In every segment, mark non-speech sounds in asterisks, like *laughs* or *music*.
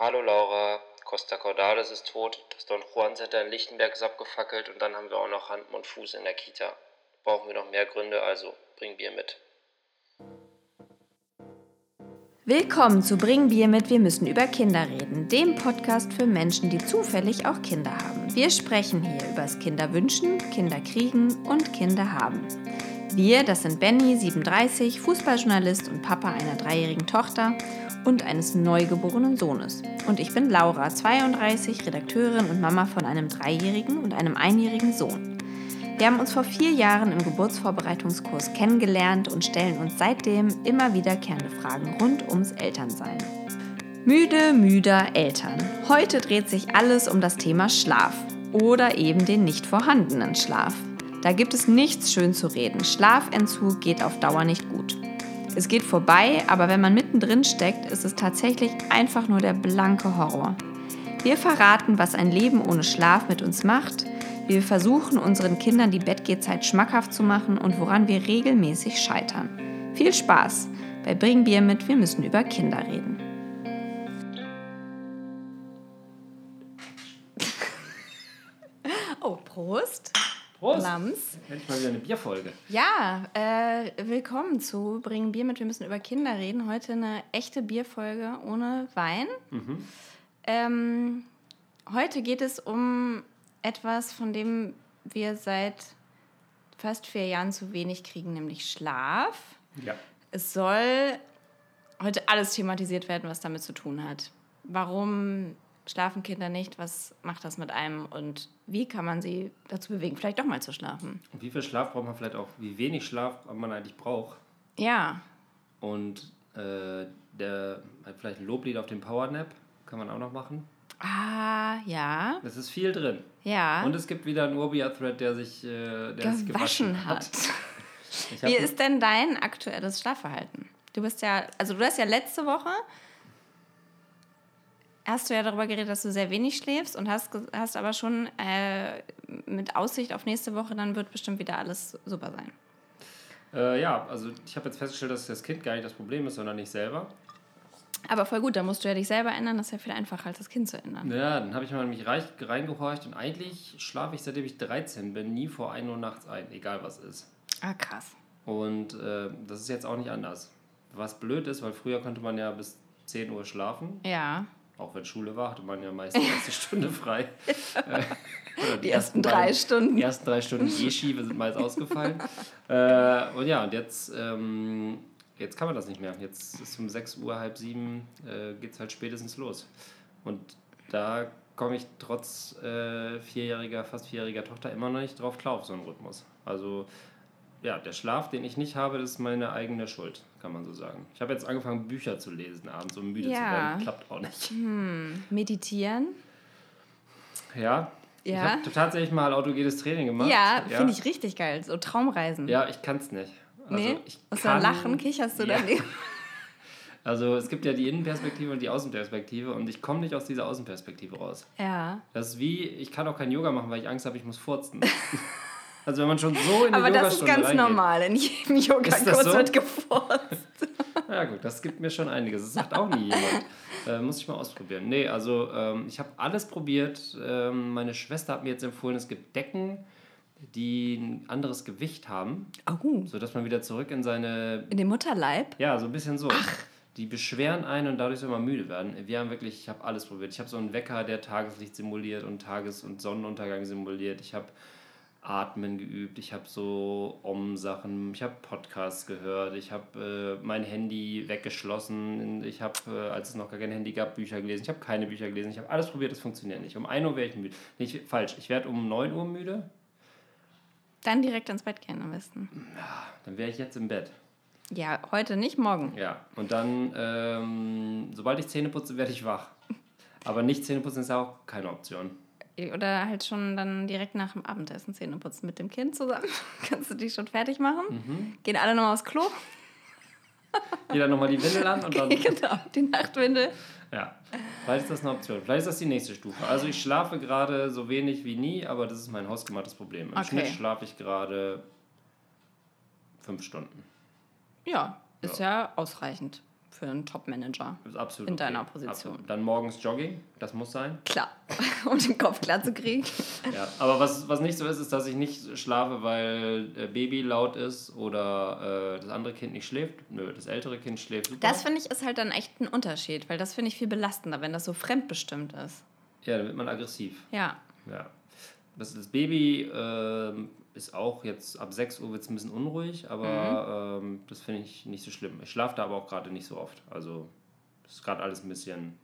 Hallo Laura, Costa Cordalis ist tot, das Don Juan Center in Lichtenberg ist abgefackelt und dann haben wir auch noch Hand und Fuß in der Kita. Brauchen wir noch mehr Gründe, also bring Bier mit. Willkommen zu Bring Bier mit, wir müssen über Kinder reden, dem Podcast für Menschen, die zufällig auch Kinder haben. Wir sprechen hier über das Kinderwünschen, Kinderkriegen und Kinder haben. Wir, das sind Benny, 37, Fußballjournalist und Papa einer dreijährigen Tochter und eines neugeborenen Sohnes. Und ich bin Laura, 32, Redakteurin und Mama von einem dreijährigen und einem einjährigen Sohn. Wir haben uns vor vier Jahren im Geburtsvorbereitungskurs kennengelernt und stellen uns seitdem immer wiederkehrende Fragen rund ums Elternsein. Müde, müder Eltern. Heute dreht sich alles um das Thema Schlaf oder eben den nicht vorhandenen Schlaf. Da gibt es nichts schön zu reden. Schlafentzug geht auf Dauer nicht gut. Es geht vorbei, aber wenn man mittendrin steckt, ist es tatsächlich einfach nur der blanke Horror. Wir verraten, was ein Leben ohne Schlaf mit uns macht, wir versuchen, unseren Kindern die Bettgehzeit schmackhaft zu machen und woran wir regelmäßig scheitern. Viel Spaß bei Bring Bier mit, wir müssen über Kinder reden. Oh, Prost. Prost! Lams. Endlich mal wieder eine Bierfolge. Ja, äh, willkommen zu Bringen Bier mit. Wir müssen über Kinder reden. Heute eine echte Bierfolge ohne Wein. Ähm, heute geht es um etwas, von dem wir seit fast vier Jahren zu wenig kriegen, nämlich Schlaf. Ja. Es soll heute alles thematisiert werden, was damit zu tun hat. Warum schlafen Kinder nicht? Was macht das mit einem? Und wie kann man sie dazu bewegen, vielleicht doch mal zu schlafen? Und wie viel Schlaf braucht man vielleicht auch, wie wenig Schlaf man eigentlich braucht. Ja, Und äh, der hat vielleicht ein Loblied auf den Powernap, kann man auch noch machen. Ah, ja. Es ist viel drin. Ja. Und es gibt wieder einen Urbia-Thread, der sich, äh, der sich gewaschen hat. *laughs* Hab, Wie ist denn dein aktuelles Schlafverhalten? Du bist ja, also du hast ja letzte Woche, hast du ja darüber geredet, dass du sehr wenig schläfst und hast, hast aber schon äh, mit Aussicht auf nächste Woche, dann wird bestimmt wieder alles super sein. äh, ja, also ich habe jetzt festgestellt, dass das Kind gar nicht das Problem ist, sondern ich selber. Aber voll gut, da musst du ja dich selber ändern, das ist ja viel einfacher, als das Kind zu ändern. Ja, dann habe ich mal mich reich, reingehorcht und eigentlich schlafe ich, seitdem ich 13 bin, nie vor 1 Uhr nachts ein, egal was ist. Ah, krass. Und äh, das ist jetzt auch nicht anders. Was blöd ist, weil früher konnte man ja bis 10 Uhr schlafen. Ja. Auch wenn Schule war, hatte man ja meist die erste Stunde frei. *laughs* Äh, oder Die ersten drei beiden- Stunden. Die ersten drei Stunden Jeschi sind meist ausgefallen. äh, und ja, und jetzt, ähm, jetzt kann man das nicht mehr. Jetzt ist um 6 Uhr, halb sieben, äh, geht es halt spätestens los. Und da komme ich trotz äh, vierjähriger, fast vierjähriger Tochter immer noch nicht drauf klar auf so einen Rhythmus. Also ja, der Schlaf, den ich nicht habe, das ist meine eigene Schuld, kann man so sagen. Ich habe jetzt angefangen, Bücher zu lesen abends, um müde zu Ja. werden. Klappt auch nicht. Meditieren. Ja. Ich Ja. habe tatsächlich mal autogenes Training gemacht. Ja, finde ich richtig geil. So Traumreisen. Ja, ich kann es nicht. Also nee? ich du dann kann- lachen, kicherst du ja. dann? *laughs* Also es gibt ja die Innenperspektive und die Außenperspektive und ich komme nicht aus dieser Außenperspektive raus. Ja. Das ist wie, ich kann auch kein Yoga machen, weil ich Angst habe, ich muss furzen. *laughs* also wenn man schon so in die Aber das ist ganz reingeht. normal. In jedem Yogakurs so? wird gefurzt. *laughs* Ja gut, das gibt mir schon einiges. Das sagt auch nie jemand. Äh, muss ich mal ausprobieren. Nee, also ähm, ich habe alles probiert. Ähm, meine Schwester hat mir jetzt empfohlen, es gibt Decken, die ein anderes Gewicht haben, Oh. sodass man wieder zurück in seine In dem Mutterleib? Ja, so ein bisschen so. Die beschweren einen und dadurch soll man müde werden. Wir haben wirklich, ich habe alles probiert. Ich habe so einen Wecker, der Tageslicht simuliert und Tages- und Sonnenuntergang simuliert. Ich habe Atmen geübt, ich habe so Om-Sachen, ich habe Podcasts gehört, ich habe äh, mein Handy weggeschlossen, ich habe, äh, als es noch gar kein Handy gab, Bücher gelesen, ich habe keine Bücher gelesen, ich habe alles probiert, das funktioniert nicht. Um 1 Uhr wäre ich müde. Nicht falsch, ich werde um 9 Uhr müde, Dann direkt ins Bett gehen am besten. dann wäre ich jetzt im Bett. Ja, heute nicht, morgen. Ja, und dann, ähm, sobald ich Zähne putze, werde ich wach. Aber nicht Zähne putzen ist ja auch keine Option. Oder halt schon dann direkt nach dem Abendessen Zähne putzen mit dem Kind zusammen. *laughs* Kannst du die schon fertig machen? Mhm. Gehen alle noch aufs Klo? Jeder nochmal die Windel an und *laughs* dann. genau, die Nachtwindel. Ja, vielleicht ist das eine Option. Vielleicht ist das die nächste Stufe. Also ich schlafe gerade so wenig wie nie, aber das ist mein hausgemachtes Problem. Im Okay. Schnitt schlafe ich gerade fünf Stunden. Ja, ist ja, ausreichend. Für einen Top-Manager. Ist absolut In okay. deiner Position. Absolut. Dann morgens Jogging, das muss sein. Klar, *laughs* um den Kopf klar zu kriegen. Ja, aber was, was nicht so ist, ist, dass ich nicht schlafe, weil äh, Baby laut ist oder äh, das andere Kind nicht schläft. Nö, das ältere Kind schläft super. Das finde ich ist halt dann echt ein Unterschied, weil das finde ich viel belastender, wenn das so fremdbestimmt ist. ja, dann wird man aggressiv. Ja. Ja. Das, das Baby ähm, ist auch jetzt ab 6 Uhr wird es ein bisschen unruhig, aber Mhm. ähm, das finde ich nicht so schlimm. Ich schlafe da aber auch gerade nicht so oft. Also ist gerade alles ein bisschen.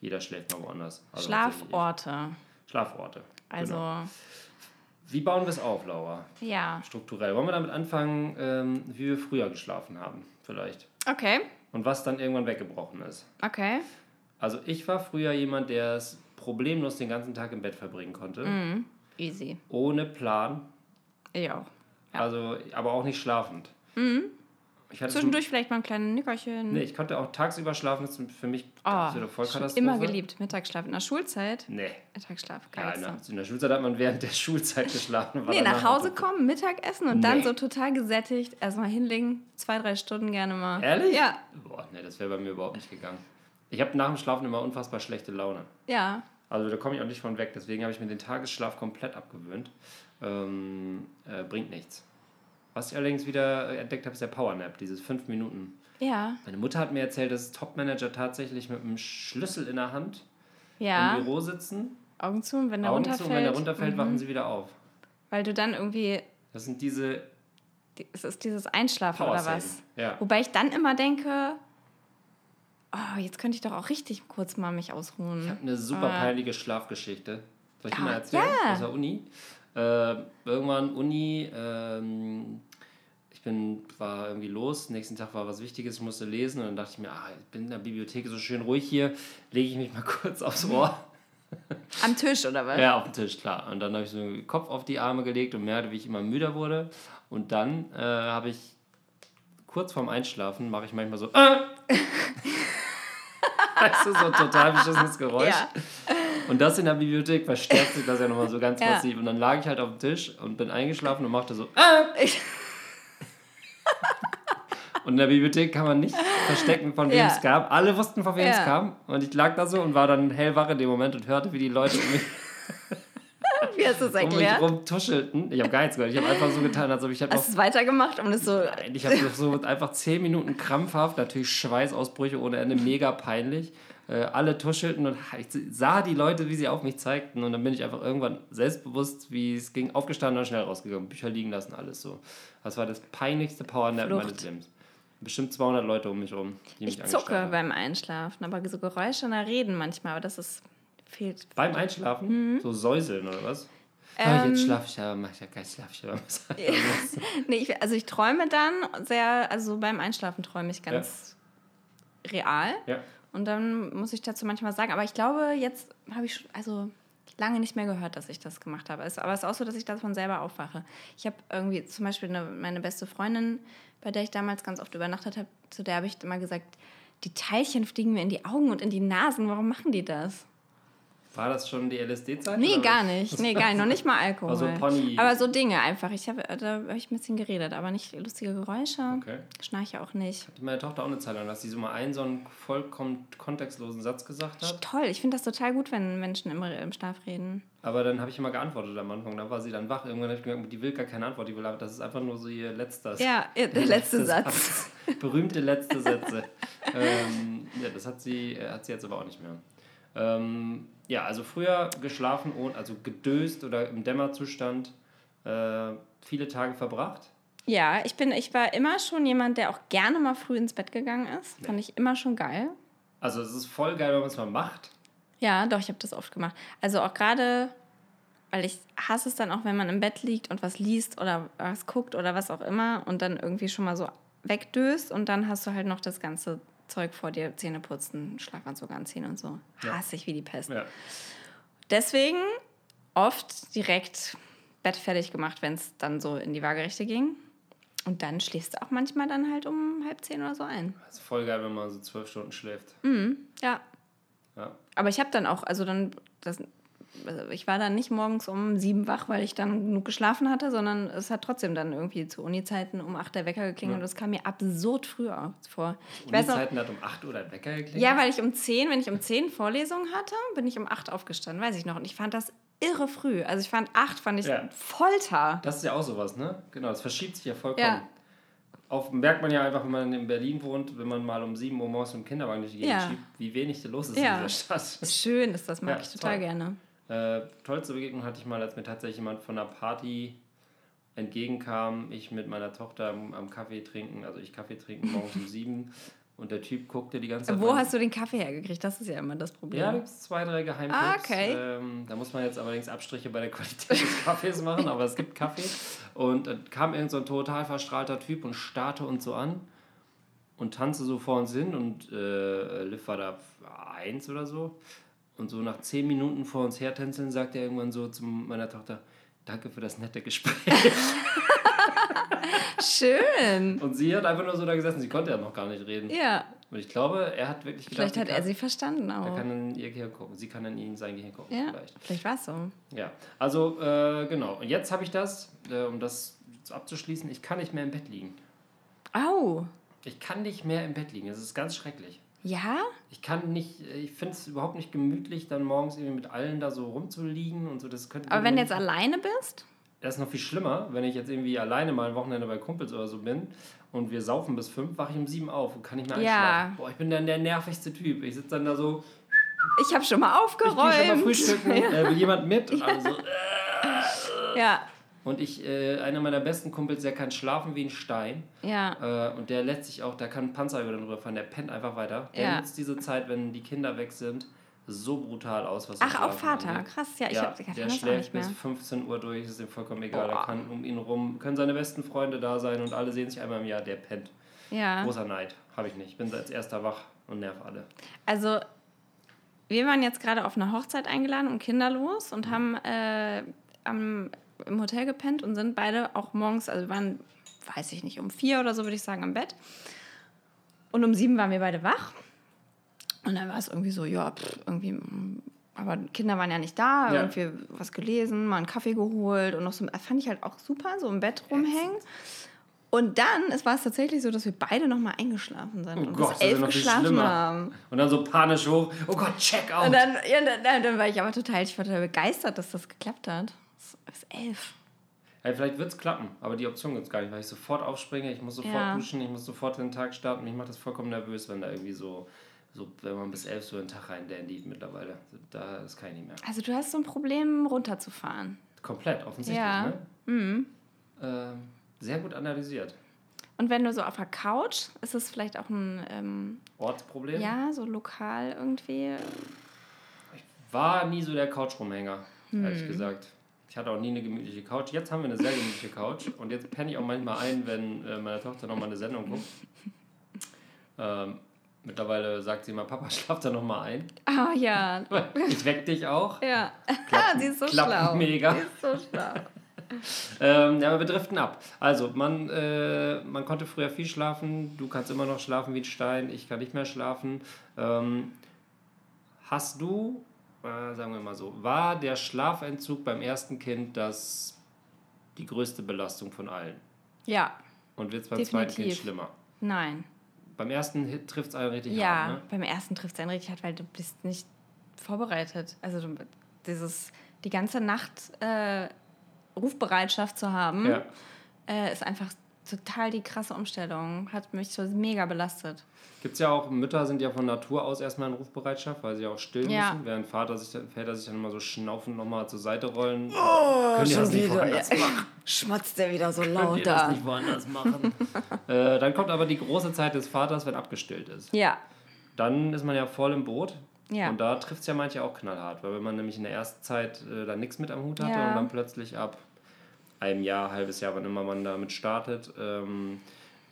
Jeder schläft mal woanders. Also Schlaforte. Schlaforte. Also, Genau. Wie bauen wir es auf, Laura? ja. Strukturell. Wollen wir damit anfangen, ähm, wie wir früher geschlafen haben, vielleicht? Okay, Und was dann irgendwann weggebrochen ist. okay. Also ich war früher jemand, der es problemlos den ganzen Tag im Bett verbringen konnte. Mhm. Easy. Ohne Plan. Ich auch. Ja. Also, aber auch nicht schlafend. Ich hatte Zwischendurch vielleicht mal ein kleines Nickerchen. Nee, ich konnte auch tagsüber schlafen, das ist für mich Oh, absolute schon Vollkatastrophe. immer geliebt. Mittagsschlaf. In der Schulzeit. Nee. Mittagsschlaf. Ja, Geilste. in, der, Schulzeit hat man während der *laughs* Schulzeit geschlafen. war nee, nach Hause kommen, Mittagessen und dann Nee. so total gesättigt. Erstmal hinlegen. Zwei, drei Stunden gerne mal. Ehrlich? Ja. Boah, nee, das wäre bei mir überhaupt nicht gegangen. Ich habe nach dem Schlafen immer unfassbar schlechte Laune. Ja. Also da komme ich auch nicht von weg. Deswegen habe ich mir den Tagesschlaf komplett abgewöhnt. Ähm, äh, bringt nichts. Was ich allerdings wieder entdeckt habe, ist der Powernap, dieses fünf Minuten. Ja. Meine Mutter hat mir erzählt, dass Top-Manager tatsächlich mit einem Schlüssel in der Hand Ja. im Büro sitzen, Augen zu und wenn der Augen zu runterfällt. und wenn der runterfällt, mhm. wachen sie wieder auf. Weil du dann irgendwie. Das sind diese die- Es ist dieses Einschlafen oder Power was? Ja. Wobei ich dann immer denke. Oh, jetzt könnte ich doch auch richtig kurz mal mich ausruhen. Ich habe eine super Ah. peinliche Schlafgeschichte. Soll ich die Ah, mal erzählen? ja. Aus der Uni. Äh, irgendwann Uni, ähm, ich bin, war irgendwie los, nächsten Tag war was Wichtiges, ich musste lesen und dann dachte ich mir, ah, ich bin in der Bibliothek so schön ruhig hier, lege ich mich mal *laughs* kurz aufs Ohr. Am Tisch oder was? Ja, auf den Tisch, klar. Und dann habe ich so den Kopf auf die Arme gelegt und merkte, wie ich immer müder wurde. Und dann äh, habe ich kurz vorm Einschlafen, mache ich manchmal so, äh! *laughs* weißt du, so ein total beschissenes Geräusch. Ja. Und das in der Bibliothek verstärkt sich das ja nochmal so ganz *laughs* Ja. massiv. Und dann lag ich halt auf dem Tisch und bin eingeschlafen und machte so, äh! *laughs* Und in der Bibliothek kann man nicht verstecken, von wem Ja. es kam. Alle wussten, von wem es Ja. kam. Und ich lag da so und war dann hellwach in dem Moment und hörte, wie die Leute um mich *laughs* Wie hast du es um mich erklärt? rum tuschelten. Ich habe gar nichts gehört. Ich habe einfach so getan, als ob ich halt. Hast du es weitergemacht, um das so. Nein, ich habe so einfach zehn Minuten krampfhaft, natürlich Schweißausbrüche ohne Ende, mega peinlich. Äh, alle tuschelten und ich sah die Leute, wie sie auf mich zeigten. Und dann bin ich einfach irgendwann selbstbewusst, wie es ging, aufgestanden und schnell rausgegangen. Bücher liegen lassen, alles so. Das war das peinlichste Powernap meines Lebens. Bestimmt 200 Leute um mich rum, die mich Ich zucke beim Einschlafen, aber so Geräusche nach Reden manchmal, aber das ist. fehlt. Beim Einschlafen? So säuseln oder was? Mhm. Ähm, jetzt schlafe ich ja, mach ich ja geil, schlafe ich *laughs* ja. Nee, ich, also ich träume dann sehr, also beim Einschlafen träume ich ganz real. ja. Und dann muss ich dazu manchmal sagen, aber ich glaube, jetzt habe ich also lange nicht mehr gehört, dass ich das gemacht habe. Es, aber es ist auch so, dass ich davon selber aufwache. Ich habe irgendwie zum Beispiel eine, meine beste Freundin, bei der ich damals ganz oft übernachtet habe, zu der habe ich immer gesagt, die Teilchen fliegen mir in die Augen und in die Nasen. Warum machen die das? War das schon die LSD-Zeit? Nee, gar nicht. Nee, gar nicht. Noch nicht mal Alkohol. Also Pony- Aber so Dinge einfach. Ich hab, da habe ich ein bisschen geredet, aber nicht lustige Geräusche. Okay. Schnarche auch nicht. Hatte meine Tochter auch eine Zeit lang, dass sie so mal einen so einen vollkommen kontextlosen Satz gesagt hat. Toll. Ich finde das total gut, wenn Menschen im, im Schlaf reden. Aber dann habe ich immer geantwortet am Anfang. Dann war sie dann wach. Irgendwann habe ich gemerkt, die will gar keine Antwort. Die will, das ist einfach nur so ihr letzter Ja, der letzte Satz. *laughs* Berühmte letzte Sätze. ähm, ja, das hat sie, äh, hat sie jetzt aber auch nicht mehr. Ähm, ja, also früher geschlafen, also gedöst oder im Dämmerzustand. Äh, viele Tage verbracht. Ja, ich bin, ich war immer schon jemand, der auch gerne mal früh ins Bett gegangen ist. Fand ich immer schon geil. Also es ist voll geil, wenn man es mal macht. Ja, doch, ich habe das oft gemacht. Also auch gerade, weil ich hasse es dann auch, wenn man im Bett liegt und was liest oder was guckt oder was auch immer und dann irgendwie schon mal so wegdöst und dann hast du halt noch das ganze Zeug vor dir, Zähne putzen, Schlafanzug anziehen und so. Ja. Hasse ich wie die Pest. Ja. Deswegen oft direkt Bett fertig gemacht, wenn es dann so in die Waagerechte ging. Und dann schläfst du auch manchmal dann halt um halb zehn oder so ein. Es ist voll geil, wenn man so zwölf Stunden schläft. Ja. Ja. Aber ich habe dann auch, also dann, das ich war dann nicht morgens um sieben wach, weil ich dann genug geschlafen hatte, sondern es hat trotzdem dann irgendwie zu Uni-Zeiten um acht der Wecker geklingelt und das kam mir absurd früh vor. Uni-Zeiten hat um 8 Uhr der Wecker geklingelt? ja, weil ich um zehn, wenn ich um zehn Vorlesungen hatte, bin ich um acht aufgestanden, weiß ich noch. Und ich fand das irre früh. Also ich fand acht, fand ich Ja. Folter. Das ist ja auch sowas, ne? Genau, das verschiebt sich ja vollkommen. Ja. Auf, merkt man ja einfach, wenn man in Berlin wohnt, wenn man mal um 7 Uhr morgens im Kinderwagen durch die Gegend Ja. schiebt, wie wenig da los ist Ja. in dieser Stadt. Schön ist das, mag Ja, ich total toll. gerne. Äh, tollste Begegnung hatte ich mal, als mir tatsächlich jemand von einer Party entgegenkam. Ich mit meiner Tochter am, am Kaffee trinken, also ich Kaffee trinken morgens um sieben und der Typ guckte die ganze Zeit. Wo rein. hast du den Kaffee hergekriegt? Das ist ja immer das Problem. Ja, da gibt es zwei, drei Geheimtipps. Ah, okay. Ähm, da muss man jetzt allerdings Abstriche bei der Qualität des Kaffees machen, aber es gibt Kaffee. Und dann kam irgend so ein total verstrahlter Typ und starrte uns so an und tanzte so vor uns hin und äh, Liv war da eins oder so. Und so nach zehn Minuten vor uns her tänzeln, sagte er irgendwann so zu meiner Tochter, danke für das nette Gespräch. *laughs* Schön. Und sie hat einfach nur so da gesessen, sie konnte ja noch gar nicht reden. Ja, Und ich glaube, er hat wirklich gedacht, vielleicht hat er kann, sie verstanden er auch. kann in ihr Gehirn gucken. Sie kann in ihn sein Gehirn gucken Ja, vielleicht. vielleicht war es so. Ja, also äh, genau. Und jetzt habe ich das, äh, um das abzuschließen, ich kann nicht mehr im Bett liegen. Au. Ich kann nicht mehr im Bett liegen. Das ist ganz schrecklich. Ja? Ich kann nicht, ich finde es überhaupt nicht gemütlich, dann morgens irgendwie mit allen da so rumzuliegen und so. Das könnte Aber wenn du jetzt alleine bist? Das ist noch viel schlimmer, wenn ich jetzt irgendwie alleine mal ein Wochenende bei Kumpels oder so bin und wir saufen bis fünf, wache ich um sieben auf und kann nicht mehr Ja. einschlafen. Boah, ich bin dann der nervigste Typ. Ich sitze dann da so, Ich habe schon mal ich gehe schon mal aufgeräumt. frühstücken, *laughs* äh, will jemand mit? Und alle so, äh, ja, Und ich, äh, einer meiner besten Kumpels, der kann schlafen wie ein Stein. ja. Äh, und der lässt sich auch, der kann einen Panzer über den drüber fahren, der pennt einfach weiter. Der Ja. nutzt diese Zeit, wenn die Kinder weg sind, so brutal aus, was Ach, auch Vater. angeht. Krass, ja, ich, Ja, hab, ich der schläft bis 15 Uhr durch, ist ihm vollkommen egal. Boah. Er kann um ihn rum, können seine besten Freunde da sein und alle sehen sich einmal im Jahr, der pennt. Ja. Großer Neid, habe ich nicht. Ich bin als erster wach und nerv alle. Also, wir waren jetzt gerade auf eine Hochzeit eingeladen und kinderlos und haben äh, am, im Hotel gepennt und sind beide auch morgens, also waren, weiß ich nicht, um vier oder so würde ich sagen, am Bett. Und um sieben waren wir beide wach. Und dann war es irgendwie so, ja, pff, irgendwie, mm, aber Kinder waren ja nicht da, Ja. irgendwie was gelesen, mal einen Kaffee geholt und noch so, fand ich halt auch super, so im Bett rumhängen. Und dann es war es tatsächlich so, dass wir beide noch mal eingeschlafen sind Oh und Gott, bis elf geschlafen schlimmer. haben. Und dann so panisch hoch, oh Gott, check out. Und dann, ja, dann, dann war ich aber total, ich war total begeistert, dass das geklappt hat. Ist elf. Hey, vielleicht wird es klappen, aber die Option gibt es gar nicht, weil ich sofort aufspringe, ich muss sofort Ja. duschen, ich muss sofort den Tag starten. Mich macht das vollkommen nervös, wenn da irgendwie so, so wenn man bis elf so den Tag rein dandy mittlerweile. Da, kann ich nicht mehr. Also du hast so ein Problem, runterzufahren. Komplett, offensichtlich, Ja. ne? Mhm. Ähm, sehr gut analysiert. Und wenn du so auf der Couch, ist es vielleicht auch ein, ähm, Ortsproblem. ja, so lokal irgendwie. War nie so der Couch-Rumhänger, Hm. ehrlich gesagt. Ich hatte auch nie eine gemütliche Couch. Jetzt haben wir eine sehr gemütliche Couch und jetzt penne ich auch manchmal ein, wenn äh, meine Tochter nochmal eine Sendung guckt. Ähm, mittlerweile sagt sie immer, Papa, *laughs* schlaf da nochmal ein. Ah ja, *laughs* Ich weck dich auch. ja. Klappt- *laughs* sie ist so schlau. mega. Sie ist so schlau. Ähm, ja, aber wir driften ab. Also, man, äh, man konnte früher viel schlafen. Du kannst immer noch schlafen wie ein Stein. Ich kann nicht mehr schlafen. Ähm, hast du, äh, sagen wir mal so, war der Schlafentzug beim ersten Kind das die größte Belastung von allen? Ja, Und wird es beim zweiten Kind Definitiv. schlimmer? nein. Beim ersten trifft es einen richtig Ja, hart, ne? beim ersten trifft es einen richtig hart, weil du bist nicht vorbereitet. Also du, dieses, die ganze Nacht äh, Rufbereitschaft zu haben, Ja. äh, ist einfach total die krasse Umstellung. Hat mich so mega belastet. Gibt es ja auch, Mütter sind ja von Natur aus erstmal in Rufbereitschaft, weil sie auch stillen Ja. müssen, während Vater sich dann, Väter sich dann immer so schnaufend nochmal zur Seite rollen. Oh, Können die das nicht woanders Schmatzt der wieder so laut das da. nicht woanders machen? *laughs* äh, dann kommt aber die große Zeit des Vaters, wenn abgestillt ist. Ja, Dann ist man ja voll im Boot. Ja. Und da trifft es ja manche auch knallhart, weil wenn man nämlich in der ersten Zeit äh, dann nichts mit am Hut hatte Ja. und dann plötzlich ab einem Jahr, halbes Jahr, wann immer man damit startet, ähm,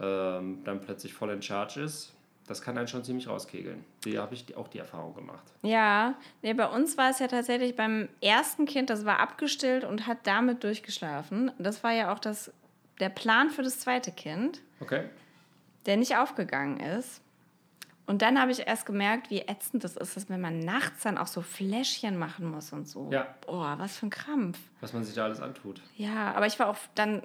ähm, dann plötzlich voll in Charge ist, das kann einen schon ziemlich rauskegeln. Die habe ich auch die Erfahrung gemacht. ja. Nee, bei uns war es ja tatsächlich beim ersten Kind, das war abgestillt und hat damit durchgeschlafen. Das war ja auch das, der Plan für das zweite Kind. Okay? der nicht aufgegangen ist. Und dann habe ich erst gemerkt, wie ätzend das ist, dass wenn man nachts dann auch so Fläschchen machen muss und so. Ja. Boah, was für ein Krampf. Was man sich da alles antut. Ja, aber ich war auch dann,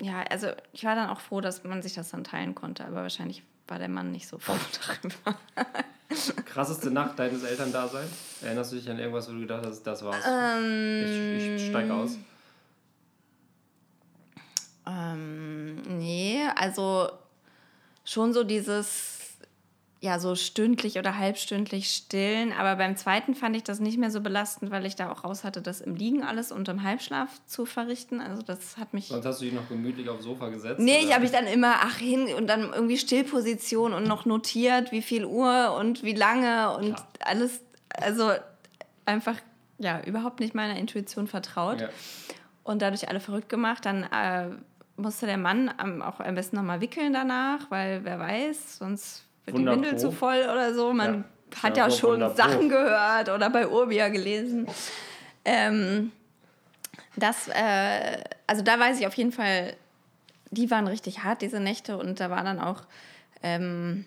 ja, also ich war dann auch froh, dass man sich das dann teilen konnte, aber wahrscheinlich war der Mann nicht so froh *laughs* darüber. Krasseste Nacht deines Elterndaseins? Erinnerst du dich an irgendwas, wo du gedacht hast, das war's? Ähm, ich, ich steig aus. Ähm, nee, also schon so dieses, ja, so stündlich oder halbstündlich stillen. Aber beim zweiten fand ich das nicht mehr so belastend, weil ich da auch raus hatte, das im Liegen alles und im Halbschlaf zu verrichten. Also das hat mich. Sonst hast du dich noch gemütlich aufs Sofa gesetzt? Nee, oder? ich habe mich dann immer, ach, hin und dann irgendwie Stillposition und noch notiert, wie viel Uhr und wie lange und Klar. alles. Also einfach, ja, überhaupt nicht meiner Intuition vertraut. Ja. Und dadurch alle verrückt gemacht. Dann äh, musste der Mann auch am besten nochmal wickeln danach, weil wer weiß, sonst wird die. Windel zu voll oder so. Man Ja. hat Ja, ja schon Wunderpro. Sachen gehört oder bei Urbia gelesen. Ähm, das, äh, also da weiß ich auf jeden Fall, die waren richtig hart, diese Nächte. Und da war dann auch ähm,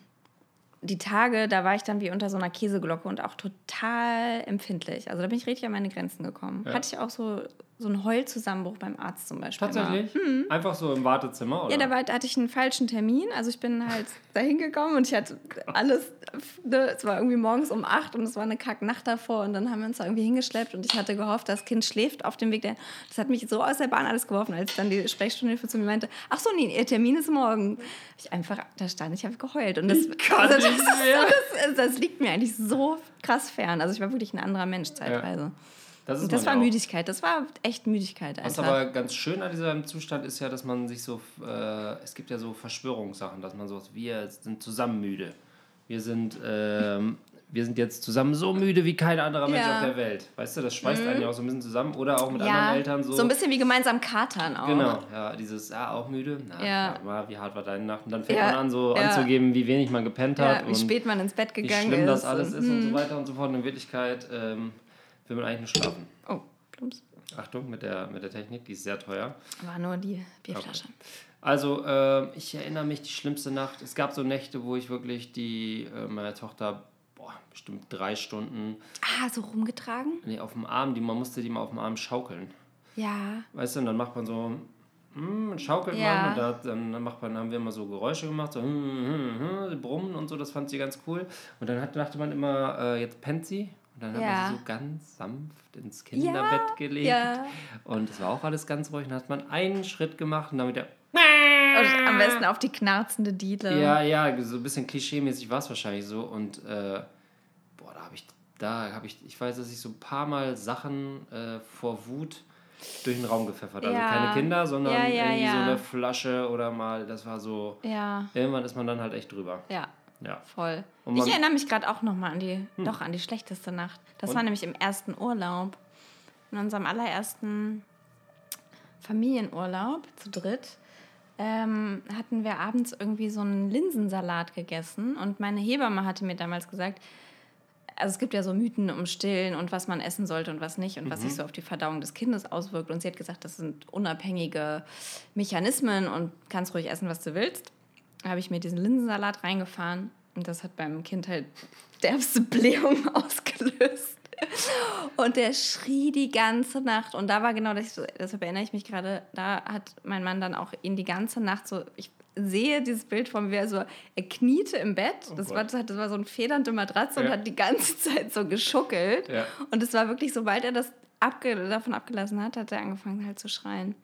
die Tage, da war ich dann wie unter so einer Käseglocke und auch total empfindlich. Also da bin ich richtig an meine Grenzen gekommen. Ja. Hatte ich auch so, so einen Heulzusammenbruch beim Arzt zum Beispiel. Tatsächlich? Einfach so im Wartezimmer, oder? Ja, da, war, da hatte ich einen falschen Termin. Also ich bin halt *laughs* da hingekommen und ich hatte alles, ne, es war irgendwie morgens um acht und es war eine Kacknacht davor und dann haben wir uns da irgendwie hingeschleppt und ich hatte gehofft, das Kind schläft auf dem Weg. Der, das hat mich so aus der Bahn alles geworfen, als dann die Sprechstundenhilfe zu mir meinte, ach so, nee, ihr Termin ist morgen. Ich einfach, da stand ich, habe geheult. Und das, *laughs* kann also nicht das, mehr. das, das liegt mir eigentlich so krass fern. Also ich war wirklich ein anderer Mensch zeitweise. Das ist Und das war ja. Müdigkeit, das war echt Müdigkeit Was einfach. aber ganz schön an diesem Zustand ist ja, dass man sich so, äh, es gibt ja so Verschwörungssachen, dass man so, wir sind zusammen müde. Wir sind, ähm, wir sind jetzt zusammen so müde wie kein anderer Mensch Ja. Mhm. auf der Welt. Weißt du, das schweißt einen ja auch so ein bisschen zusammen. Oder auch mit ja, anderen Eltern so. so ein bisschen wie gemeinsam katern auch. Genau, ja, dieses, ah, auch müde. Na, Ja. ja. mal, wie hart war deine Nacht? Und dann fängt Ja, man an, so ja. anzugeben, wie wenig man gepennt hat. Ja, wie und spät man ins Bett wie gegangen schlimm ist. das alles ist und so weiter und so fort. Und in Wirklichkeit ähm, will man eigentlich nur schlafen. Oh, plumps. Achtung mit der, mit der Technik, die ist sehr teuer. War nur die Bierflasche. Also, ähm, ich erinnere mich, die schlimmste Nacht, es gab so Nächte, wo ich wirklich die, äh, meine Tochter, boah, bestimmt drei Stunden, Ah, so rumgetragen? nee, auf dem Arm, die, man musste die mal auf dem Arm schaukeln. Ja. Weißt du, und dann macht man so, hm, schaukelt Ja. man und da, dann, macht man, haben wir immer so Geräusche gemacht, so hm, hm, brummen und so, das fand sie ganz cool. Und dann hat, dachte man immer, äh, jetzt pennt sie. Und dann Ja. man sie so ganz sanft ins Kinderbett gelegt. ja. Und es war auch alles ganz ruhig. Und dann hat man einen Schritt gemacht und dann wieder Und am besten auf die knarzende Diele. Ja, ja, so ein bisschen klischee-mäßig war es wahrscheinlich so. Und äh, boah, da habe ich, da habe ich, ich weiß, dass ich so ein paar Mal Sachen äh, vor Wut durch den Raum gepfeffert. Also Ja. keine Kinder, sondern Ja, ja, irgendwie so ja. eine Flasche oder mal, das war so, Ja, irgendwann ist man dann halt echt drüber. ja, Ja. voll. Ich Hm. erinnere mich gerade auch nochmal an die, doch an die schlechteste Nacht. Das Und? war nämlich im ersten Urlaub. In unserem allerersten Familienurlaub zu dritt ähm, hatten wir abends irgendwie so einen Linsensalat gegessen und meine Hebamme hatte mir damals gesagt, also es gibt ja so Mythen um Stillen und was man essen sollte und was nicht und was sich so auf die Verdauung des Kindes auswirkt. Und sie hat gesagt, das sind unabhängige Mechanismen und kannst ruhig essen, was du willst. Da habe ich mir diesen Linsensalat reingefahren und das hat beim Kind halt derbste Blähung *laughs* ausgelöst. Und der schrie die ganze Nacht. Und da war genau das, deshalb erinnere ich mich gerade, da hat mein Mann dann auch ihn die ganze Nacht so, ich sehe dieses Bild von mir so, er kniete im Bett. Das, war, Gott. das war so eine federnde Matratze und Ja. hat die ganze *laughs* Zeit so geschuckelt. Ja. Und es war wirklich, sobald er das abge davon abgelassen hat, hat er angefangen halt zu schreien.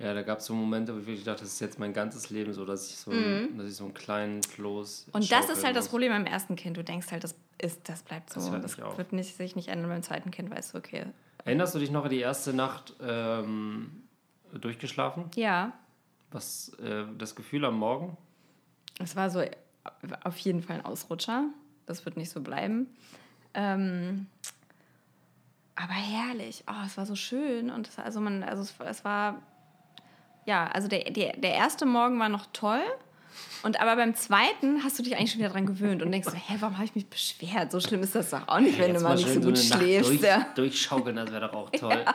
Ja, da gab es so Momente, wo ich wirklich dachte, das ist jetzt mein ganzes Leben so, dass ich so, dass ich so einen kleinen Kloß. Mhm. Und das ist halt das muss. Problem beim ersten Kind. Du denkst halt, das ist, das bleibt so. Das Das, wird nicht, sich nicht ändern. Beim zweiten Kind weißt du, okay. Erinnerst du dich noch an die erste Nacht ähm, durchgeschlafen? Ja, Was äh, das Gefühl am Morgen? es war so auf jeden Fall ein Ausrutscher. Das wird nicht so bleiben. Ähm, aber herrlich. Oh, es war so schön. Und es, also man, also es, es war, ja, also der, der, der erste Morgen war noch toll. Und aber beim zweiten hast du dich eigentlich schon wieder dran gewöhnt und denkst so, hä, warum habe ich mich beschwert? So schlimm ist das doch auch nicht, wenn Jetzt du mal nicht so gut schläfst. Durch, Ja. Durchschaukeln, das wäre doch auch toll. *laughs*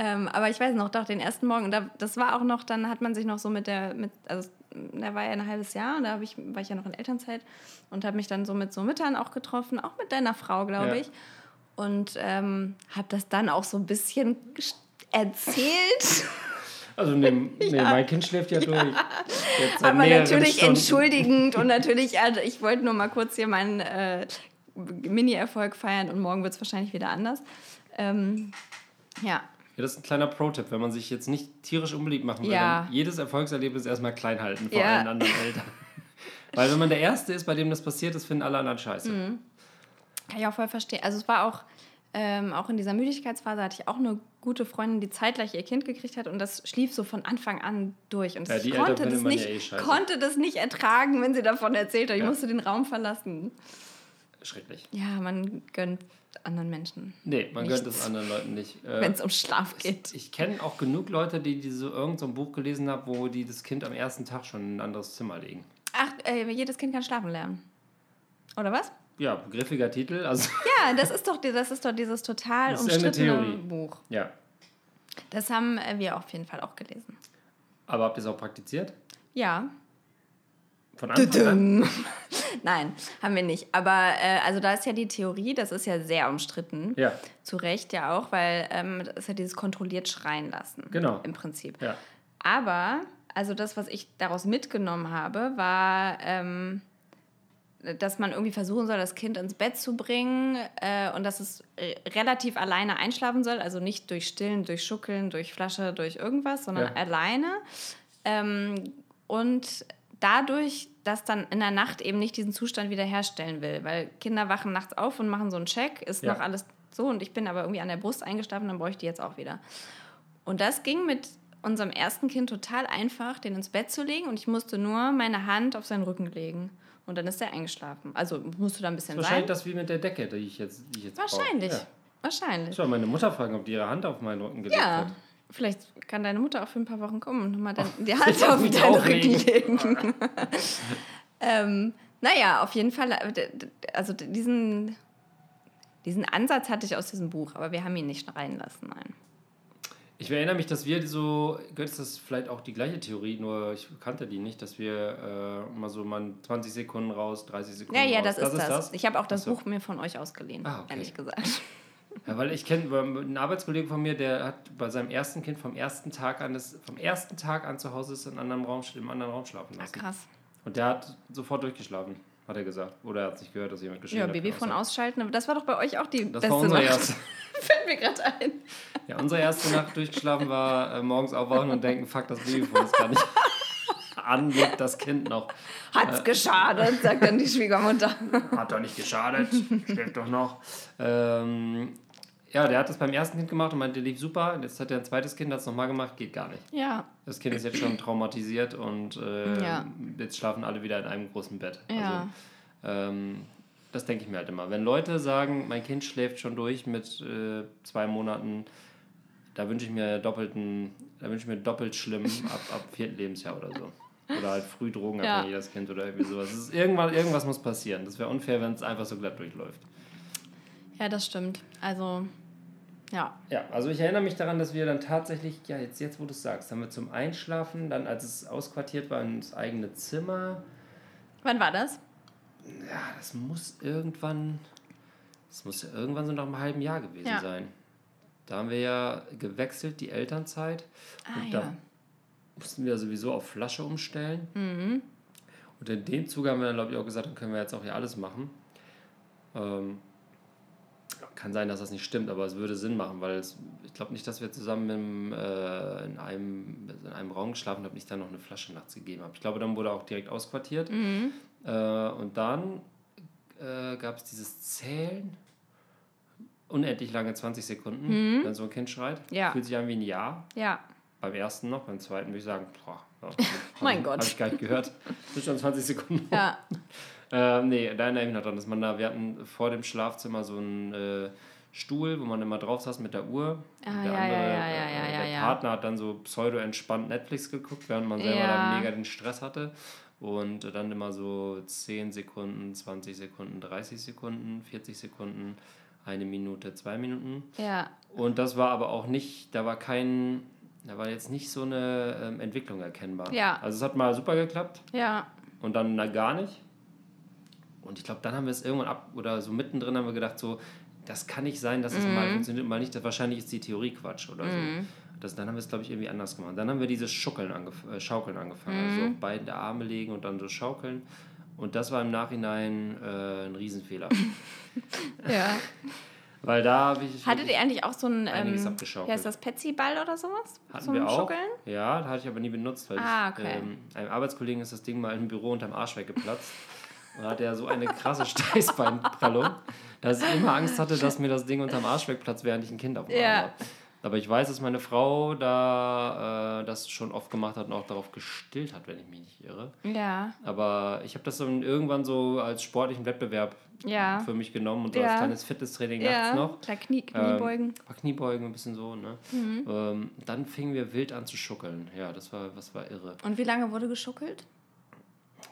Ähm, aber ich weiß noch, doch, den ersten Morgen, da, das war auch noch, dann hat man sich noch so mit der, mit, also der war ja ein halbes Jahr und da ich, war ich ja noch in Elternzeit und habe mich dann so mit so Müttern auch getroffen, auch mit deiner Frau, glaube Ja. ich. Und ähm, habe das dann auch so ein bisschen erzählt. *laughs* Also nee, *laughs* nee, mein Kind schläft ja, durch. Jetzt Aber natürlich Stunden. entschuldigend und natürlich, also ich wollte nur mal kurz hier meinen äh, Mini-Erfolg feiern und morgen wird es wahrscheinlich wieder anders. Ähm, ja, Ja, das ist ein kleiner Pro-Tipp, wenn man sich jetzt nicht tierisch unbeliebt machen will, Ja. dann jedes Erfolgserlebnis erstmal klein halten vor Ja. allen anderen Eltern. *laughs* Weil wenn man der Erste ist, bei dem das passiert ist, finden alle anderen scheiße. Mhm. kann ich auch voll verstehen. Also es war auch, ähm, auch in dieser Müdigkeitsphase hatte ich auch eine gute Freundin, die zeitgleich ihr Kind gekriegt hat und das schlief so von Anfang an durch. Und Ja, ich konnte das, nicht, ja eh konnte das nicht ertragen, wenn sie davon erzählt hat. Ich Ja. musste den Raum verlassen. Schrecklich. Ja, man gönnt anderen Menschen, Nee, man Nichts. gönnt es anderen Leuten nicht. Äh, wenn es um Schlaf geht. ich kenne auch genug Leute, die, die so irgend so ein Buch gelesen haben, wo die das Kind am ersten Tag schon in ein anderes Zimmer legen. Ach, äh, jedes Kind kann schlafen lernen. Oder was? Ja, griffiger Titel. Also, *laughs* Ja, das ist doch, das ist doch dieses total Das umstrittene. Buch. ja. Das haben äh, wir auf jeden Fall auch gelesen. Aber habt ihr es auch praktiziert? Ja. Von Anfang an? *laughs* Nein, haben wir nicht. Aber äh, also da ist ja die Theorie, das ist ja sehr umstritten. Ja, Zu Recht ja auch, weil ähm, das ist ja dieses kontrolliert schreien lassen. Genau. Im Prinzip. ja. Aber, also das, was ich daraus mitgenommen habe, war, ähm, dass man irgendwie versuchen soll, das Kind ins Bett zu bringen äh, und dass es relativ alleine einschlafen soll. Also nicht durch Stillen, durch Schuckeln, durch Flasche, durch irgendwas, sondern Ja. alleine. Ähm, und dadurch, dass dann in der Nacht eben nicht diesen Zustand wiederherstellen will, weil Kinder wachen nachts auf und machen so einen Check, ist Ja. noch alles so und ich bin aber irgendwie an der Brust eingeschlafen, dann brauche ich die jetzt auch wieder. Und das ging mit unserem ersten Kind total einfach, den ins Bett zu legen und ich musste nur meine Hand auf seinen Rücken legen. Und dann ist er eingeschlafen. Also musste da ein bisschen Wahrscheinlich sein. das wie mit der Decke, die ich jetzt, die ich jetzt. Wahrscheinlich. Ja. Wahrscheinlich. Ich soll meine Mutter fragen, ob die ihre Hand auf meinen Rücken gelegt Ja. hat. Vielleicht kann deine Mutter auch für ein paar Wochen kommen und nochmal dann die *laughs* Hand auf deinen. Rücken legen. *laughs* ähm, naja, auf jeden Fall, äh, also diesen, diesen Ansatz hatte ich aus diesem Buch, aber wir haben ihn nicht reinlassen, nein. Ich erinnere mich, dass wir so, Götz, das ist vielleicht auch die gleiche Theorie, nur ich kannte die nicht, dass wir äh, mal so mal 20 Sekunden raus, 30 Sekunden Ja, ja, raus. das, ist das. Ich habe auch das Ach so. Buch mir von euch ausgeliehen, Ah, okay. ehrlich gesagt. *laughs* Ja, weil ich kenne einen Arbeitskollegen von mir, der hat bei seinem ersten Kind vom ersten Tag an, das, vom ersten Tag an zu Hause ist in einem anderen Raum, im anderen Raum schlafen Ah, lassen. krass. Und der hat sofort durchgeschlafen, hat er gesagt. Oder er hat nicht gehört, dass jemand geschrien Ja, hat. Babyfon Außer- ausschalten, aber das war doch bei euch auch die Das beste war unsere Nacht. erste. *laughs* Fällt mir gerade ein. Ja, unsere erste Nacht durchgeschlafen war äh, morgens aufwachen und denken, fuck, das Babyfon ist gar nicht *laughs* an, lebt das Kind noch. Hat's geschadet, sagt dann die Schwiegermutter. *laughs* Hat doch nicht geschadet, schläft doch noch. Ähm, ja, der hat das beim ersten Kind gemacht und meinte, lief super. Jetzt hat er ein zweites Kind, hat es nochmal gemacht, geht gar nicht. Ja, Das Kind ist jetzt schon traumatisiert und äh, Ja. jetzt schlafen alle wieder in einem großen Bett. Ja. Also, ähm, das denke ich mir halt immer. Wenn Leute sagen, mein Kind schläft schon durch mit äh, zwei Monaten, da wünsche ich mir doppelten, da wünsche ich mir doppelt schlimm *laughs* ab, ab vierten Lebensjahr oder so. Oder halt früh drogenabhängig Ja. das Kind oder irgendwie sowas. Es ist irgendwann, irgendwas muss passieren. Das wäre unfair, wenn es einfach so glatt durchläuft. Ja, das stimmt. Also, ja. Ja, also ich erinnere mich daran, dass wir dann tatsächlich, ja, jetzt, jetzt wo du es sagst, haben wir zum Einschlafen, dann als es ausquartiert war, ins eigene Zimmer. Wann war das? Ja, das muss irgendwann, das muss ja irgendwann so nach einem halben Jahr gewesen Ja. sein. Da haben wir ja gewechselt, die Elternzeit. Ah, und ja. da mussten wir sowieso auf Flasche umstellen. Mhm. Und in dem Zuge haben wir dann, glaube ich, auch gesagt, dann können wir jetzt auch hier alles machen. Ähm, kann sein, dass das nicht stimmt, aber es würde Sinn machen, weil es, ich glaube nicht, dass wir zusammen im, äh, in, einem, in einem Raum geschlafen haben, nicht dann noch eine Flasche nachts gegeben habe. Ich glaube, dann wurde auch direkt ausquartiert. Mhm. Äh, und dann äh, gab es dieses Zählen. Unendlich lange 20 Sekunden, wenn so ein Kind schreit. Mhm. Ja. Fühlt sich an wie ein Jahr. Ja. Beim ersten noch, beim zweiten würde ich sagen, boah, ja, *laughs* Mein hab- Gott. Habe ich gar nicht gehört. Das sind schon 20 Sekunden. Ja. Ähm, nee, da erinnere ich mich noch dran, dass man da, wir hatten vor dem Schlafzimmer so einen äh, Stuhl, wo man immer drauf saß mit der Uhr. Ah, der ja, ja, ja, ja, äh, der. Partner hat dann so pseudo-entspannt Netflix geguckt, während man selber Ja. da mega den Stress hatte. Und dann immer so 10 Sekunden, 20 Sekunden, 30 Sekunden, 40 Sekunden, eine Minute, zwei Minuten. Ja. Und das war aber auch nicht, da war kein, da war jetzt nicht so eine ähm, Entwicklung erkennbar. Ja. Also es hat mal super geklappt Ja. und dann na, gar nicht. Und ich glaube, dann haben wir es irgendwann ab oder so mittendrin haben wir gedacht, so, das kann nicht sein, dass es Mhm. mal funktioniert, mal nicht. Wahrscheinlich ist die Theorie Quatsch oder so. Das, dann haben wir es, glaube ich, irgendwie anders gemacht. Dann haben wir dieses Schuckeln angef äh, Schaukeln angefangen. Mhm. Also beide Arme legen und dann so schaukeln. Und das war im Nachhinein äh, ein Riesenfehler. *laughs* Ja. Weil da habe ich. Hattet ihr eigentlich auch so ein, ähm, wie heißt das, Petsy-Ball oder sowas? Hatten Zum wir auch. Schuckeln? Ja, das hatte ich aber nie benutzt, weil Ah, ich, okay. ähm, einem Arbeitskollegen ist das Ding mal im Büro unterm Arsch weggeplatzt. *laughs* Und da hatte er so eine krasse *laughs* Steißbeinprellung, dass ich immer Angst hatte, dass mir das Ding unterm Arsch wegplatzt, während ich ein Kind auf dem Ja. Habe. Aber ich weiß, dass meine Frau da äh, das schon oft gemacht hat und auch darauf gestillt hat, wenn ich mich nicht irre. Ja. Aber ich habe das dann irgendwann so als sportlichen Wettbewerb Ja. für mich genommen und so Ja. als kleines Fitnesstraining Ja. nachts noch. Klar, Knie, Ähm, Kniebeugen. ein paar Kniebeugen, ein bisschen so, ne? Mhm. Ähm, dann fingen wir wild an zu schuckeln. Ja, das war, das war irre. Und wie lange wurde geschuckelt?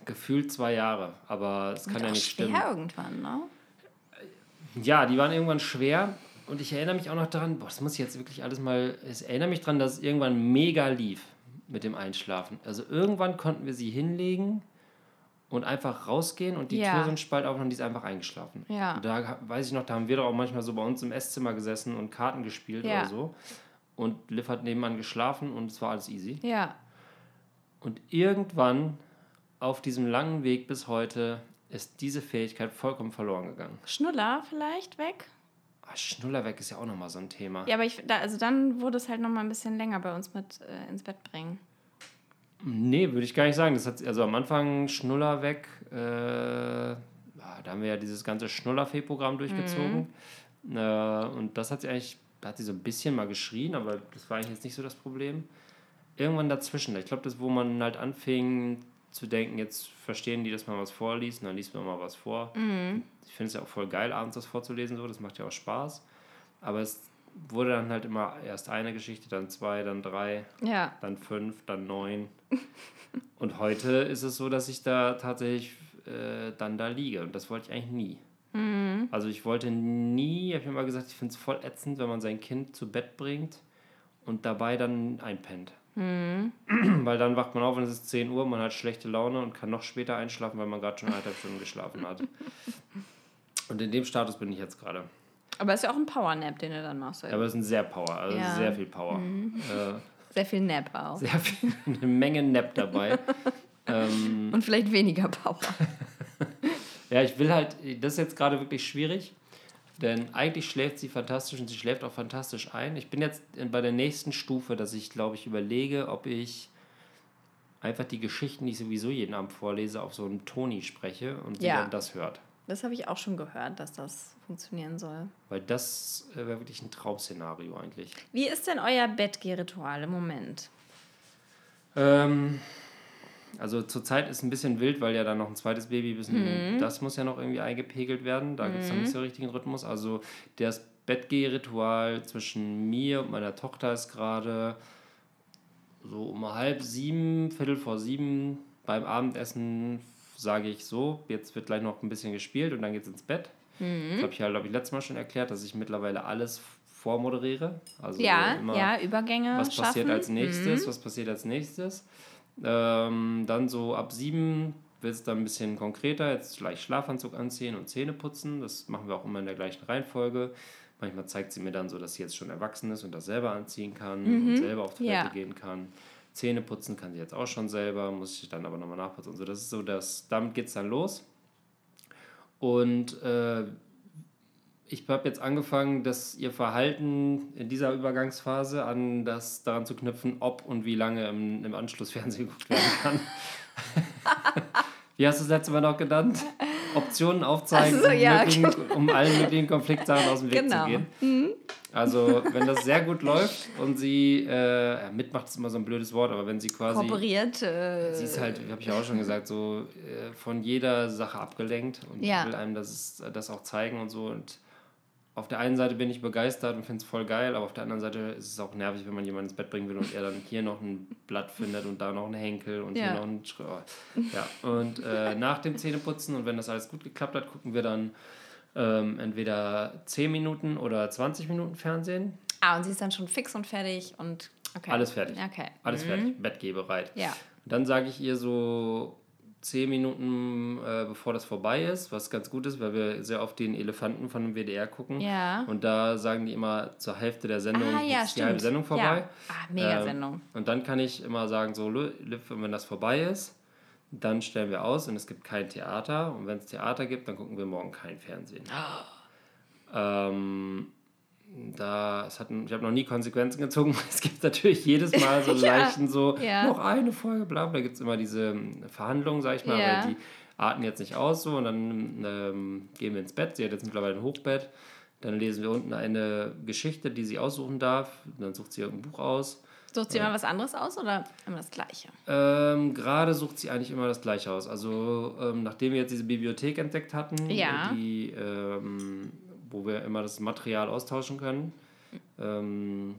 Gefühlt zwei Jahre, aber es kann ja nicht schwer stimmen. irgendwann, ne? Ja, die waren irgendwann schwer und ich erinnere mich auch noch daran, boah, das muss ich jetzt wirklich alles mal, ich erinnere mich daran, dass es irgendwann mega lief mit dem Einschlafen. Also irgendwann konnten wir sie hinlegen und einfach rausgehen und die Ja. Tür so einen Spalt aufmachen und die ist einfach eingeschlafen. Ja. Und da weiß ich noch, da haben wir doch auch manchmal so bei uns im Esszimmer gesessen und Karten gespielt Ja. oder so. Und Liv hat nebenan geschlafen und es war alles easy. Ja. Und irgendwann auf diesem langen Weg bis heute ist diese Fähigkeit vollkommen verloren gegangen. Schnuller vielleicht weg? Ah, Schnuller weg ist ja auch nochmal so ein Thema. Ja, aber ich, da, also dann wurde es halt nochmal ein bisschen länger bei uns mit äh, ins Bett bringen. Nee, würde ich gar nicht sagen. Das hat, also am Anfang Schnuller weg. Äh, ja, da haben wir ja dieses ganze Schnuller-Fee-Programm durchgezogen. Äh, und das hat sie eigentlich, da hat sie so ein bisschen mal geschrien, aber das war eigentlich jetzt nicht so das Problem. Irgendwann dazwischen. Ich glaube, das, wo man halt anfing zu denken, jetzt verstehen die, dass man was vorliest, und dann liest man mal was vor. Ich finde es ja auch voll geil, abends das vorzulesen, so. das macht ja auch Spaß. Aber es wurde dann halt immer erst eine Geschichte, dann zwei, dann drei Ja. dann fünf, dann neun. *laughs* Und heute ist es so, dass ich da tatsächlich äh, dann da liege. Und das wollte ich eigentlich nie. Also ich wollte nie, habe ich immer gesagt, ich finde es voll ätzend, wenn man sein Kind zu Bett bringt und dabei dann einpennt. *clears throat* Weil dann wacht man auf und es ist 10 Uhr, man hat schlechte Laune und kann noch später einschlafen, weil man gerade schon eineinhalb Stunden geschlafen hat. *laughs* Und in dem Status bin ich jetzt gerade. Aber es ist ja auch ein Powernap, den du dann machst. Aber es ist ein sehr Power, also Ja. sehr viel Power. Äh, Sehr viel Nap auch. sehr viel, *laughs* eine Menge Nap dabei. *laughs* ähm, Und vielleicht weniger Power. Ja, ich will halt, das ist jetzt gerade wirklich schwierig, denn eigentlich schläft sie fantastisch und sie schläft auch fantastisch ein. Ich bin jetzt bei der nächsten Stufe, dass ich, glaube ich, überlege, ob ich einfach die Geschichten, die ich sowieso jeden Abend vorlese, auf so einen Toni spreche und sie Ja. dann das hört. Das habe ich auch schon gehört, dass das funktionieren soll. Weil das äh, wäre wirklich ein Traumszenario eigentlich. Wie ist denn euer Bettgehritual im Moment? Ähm, also zurzeit ist ein bisschen wild, weil ja dann noch ein zweites Baby ist. Mhm. Das muss ja noch irgendwie eingepegelt werden. Da gibt es noch nicht so richtigen Rhythmus. Also das Bettgehritual zwischen mir und meiner Tochter ist gerade so um halb sieben, viertel vor sieben beim Abendessen sage ich so, jetzt wird gleich noch ein bisschen gespielt und dann geht's ins Bett. Mhm. Das habe ich ja, glaube ich, letztes Mal schon erklärt, dass ich mittlerweile alles vormoderiere. Also Ja, immer ja, Übergänge was passiert schaffen. als nächstes, was passiert als nächstes. Ähm, dann so ab sieben wird es dann ein bisschen konkreter, jetzt gleich Schlafanzug anziehen und Zähne putzen. Das machen wir auch immer in der gleichen Reihenfolge. Manchmal zeigt sie mir dann so, dass sie jetzt schon erwachsen ist und das selber anziehen kann und selber auf Toilette Ja. gehen kann. Zähne putzen kann sie jetzt auch schon selber, muss ich dann aber nochmal nachputzen. und So, das ist so, das, damit geht es dann los. Und äh, ich habe jetzt angefangen, dass ihr Verhalten in dieser Übergangsphase an das daran zu knüpfen, ob und wie lange im, im Anschluss Fernsehen *laughs* geguckt werden kann. wie hast du das letzte Mal noch genannt? Optionen aufzeigen, Ach so, um, ja, möglichen, um allen möglichen Konfliktsachen aus dem Weg Genau. zu gehen. Also, wenn das sehr gut läuft und sie, äh, ja, mitmacht ist immer so ein blödes Wort, aber wenn sie quasi. Kooperiert. Äh, Sie ist halt, habe ich ja auch schon gesagt, so äh, von jeder Sache abgelenkt und Ja. will einem das, das auch zeigen und so. Und auf der einen Seite bin ich begeistert und finde es voll geil, aber auf der anderen Seite ist es auch nervig, wenn man jemanden ins Bett bringen will und er dann hier noch ein Blatt findet und da noch einen Henkel und Ja. hier noch einen Sch oh. Ja, und äh, nach dem Zähneputzen und wenn das alles gut geklappt hat, gucken wir dann ähm, entweder 10 Minuten oder 20 Minuten Fernsehen. ah, und sie ist dann schon fix und fertig und Okay. Alles fertig. Okay. Alles Mhm. fertig. Bett gehbereit. Ja. Und dann sage ich ihr so zehn Minuten, äh, bevor das vorbei ist, was ganz gut ist, weil wir sehr oft den Elefanten von dem WDR gucken. Ja. Und da sagen die immer zur Hälfte der Sendung Ah, ja, ist die halbe. Sendung vorbei. Ja. Ah, mega Sendung. Ähm, und dann kann ich immer sagen, so, Liv, wenn das vorbei ist, dann stellen wir aus und es gibt kein Theater. Und wenn es Theater gibt, dann gucken wir morgen kein Fernsehen. Ähm, da, es hat, ich habe noch nie Konsequenzen gezogen. *laughs* Es gibt natürlich jedes Mal so *laughs* Ja. leichten so, Ja. noch eine Folge, bla, bla. Da gibt es immer diese ähm, Verhandlungen, sag ich mal, Ja. weil die arten jetzt nicht aus so und dann ähm, gehen wir ins Bett. Sie hat jetzt mittlerweile ein Hochbett. Dann lesen wir unten eine Geschichte, die sie aussuchen darf. Dann sucht sie irgendein Buch aus. Sucht sie immer was anderes aus oder immer das Gleiche? Ähm, Gerade sucht sie eigentlich immer das gleiche aus. Also ähm, nachdem wir jetzt diese Bibliothek entdeckt hatten, Ja. die, ähm, wo wir immer das Material austauschen können, ähm,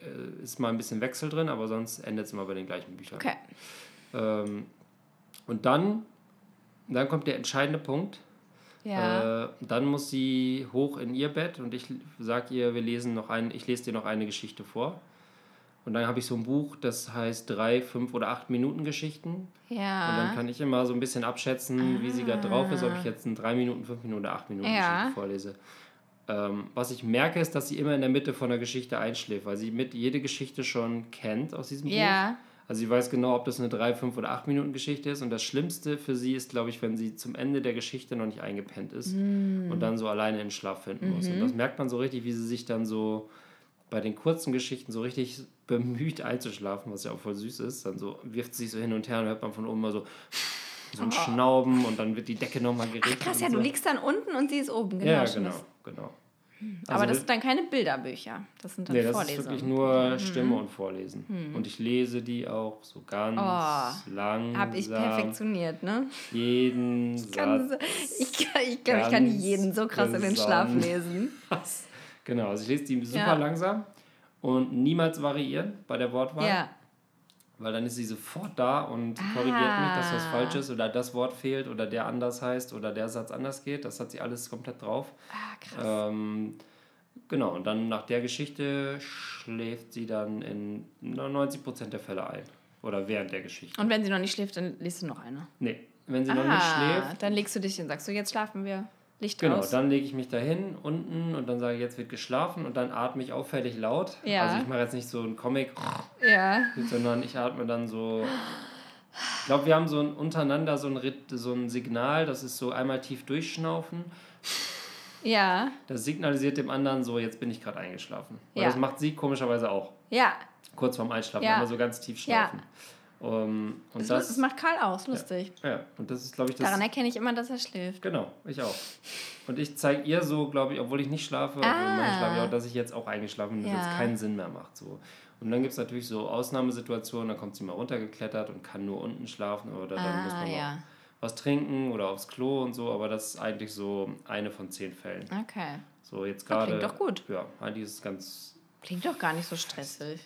äh, ist mal ein bisschen Wechsel drin, aber sonst endet es immer bei den gleichen Büchern. Okay. Ähm, und dann, dann kommt der entscheidende Punkt. Ja. Äh, dann muss sie hoch in ihr Bett und ich sage ihr, wir lesen noch ein, ich lese dir noch eine Geschichte vor. Und dann habe ich so ein Buch, das heißt drei, fünf oder acht Minuten Geschichten. ja. Und dann kann ich immer so ein bisschen abschätzen, wie sie gerade drauf ist, ob ich jetzt in drei Minuten, fünf Minuten oder acht Minuten Ja. Geschichte vorlese. Ähm, was ich merke, ist, dass sie immer in der Mitte von der Geschichte einschläft, weil sie mit jede Geschichte schon kennt aus diesem Buch. Ja. Also sie weiß genau, ob das eine 3, 5 oder 8 Minuten Geschichte ist. Und das Schlimmste für sie ist, glaube ich, wenn sie zum Ende der Geschichte noch nicht eingepennt ist Mm. und dann so alleine in den Schlaf finden muss. Mhm. Und das merkt man so richtig, wie sie sich dann so bei den kurzen Geschichten so richtig bemüht einzuschlafen, was ja auch voll süß ist. Dann so wirft sie sich so hin und her und hört man von oben mal so, so ein Schnauben und dann wird die Decke nochmal geregt. Oh. Krass, ja, so. du liegst dann unten und sie ist oben. Genau, Ja, genau. Genau. Aber Also das sind dann keine Bilderbücher. Das sind dann Nee, das Vorlesungen. ist wirklich nur Stimme und Vorlesen. Und ich lese die auch so ganz Oh, langsam. Habe ich perfektioniert, ne? Jeden Kann, Satz. ich glaube, ich, glaub, ich kann jeden so krass in den Schlaf lesen. *laughs* Genau, also ich lese die super Ja. langsam und niemals variieren bei der Wortwahl. Ja. Weil dann ist sie sofort da und korrigiert mich, dass was Ah. falsch ist oder das Wort fehlt oder der anders heißt oder der Satz anders geht. Das hat sie alles komplett drauf. Ah, krass. Ähm, genau, und dann nach der Geschichte schläft sie dann in 90% der Fälle ein. Oder während der Geschichte. Und wenn sie noch nicht schläft, dann liest du noch eine. Nee, wenn sie noch nicht schläft, Ah, dann legst du dich hin und sagst du, jetzt schlafen wir. Licht Genau, aus. dann lege ich mich dahin unten und dann sage ich, jetzt wird geschlafen und dann atme ich auffällig laut. Ja. Also ich mache jetzt nicht so einen Comic, ja. sondern ich atme dann so. Ich glaube, wir haben so ein, untereinander so ein, so ein Signal, das ist so einmal tief durchschnaufen. Ja. Das signalisiert dem anderen so, jetzt bin ich gerade eingeschlafen. Und Ja. das macht sie komischerweise auch. Ja. Kurz vorm Einschlafen, Ja. immer so ganz tief Ja. Um, und Das, das, das macht Karl aus, lustig. ja, und das ist, glaube ich, das. Daran erkenne ich immer, dass er schläft. Genau, ich auch. Und ich zeige ihr so, glaube ich, obwohl ich nicht schlafe, Ah. meine schlafe ich auch, dass ich jetzt auch eingeschlafen bin, dass Ja. es keinen Sinn mehr macht. So. Und dann gibt es natürlich so Ausnahmesituationen, da kommt sie mal runtergeklettert und kann nur unten schlafen oder dann muss Ah, man ja. was trinken oder aufs Klo und so, aber das ist eigentlich so eine von zehn Fällen. Okay. So jetzt Ja, gerade. klingt doch gut. Ja, eigentlich ist es ganz. Klingt doch gar nicht so stressig.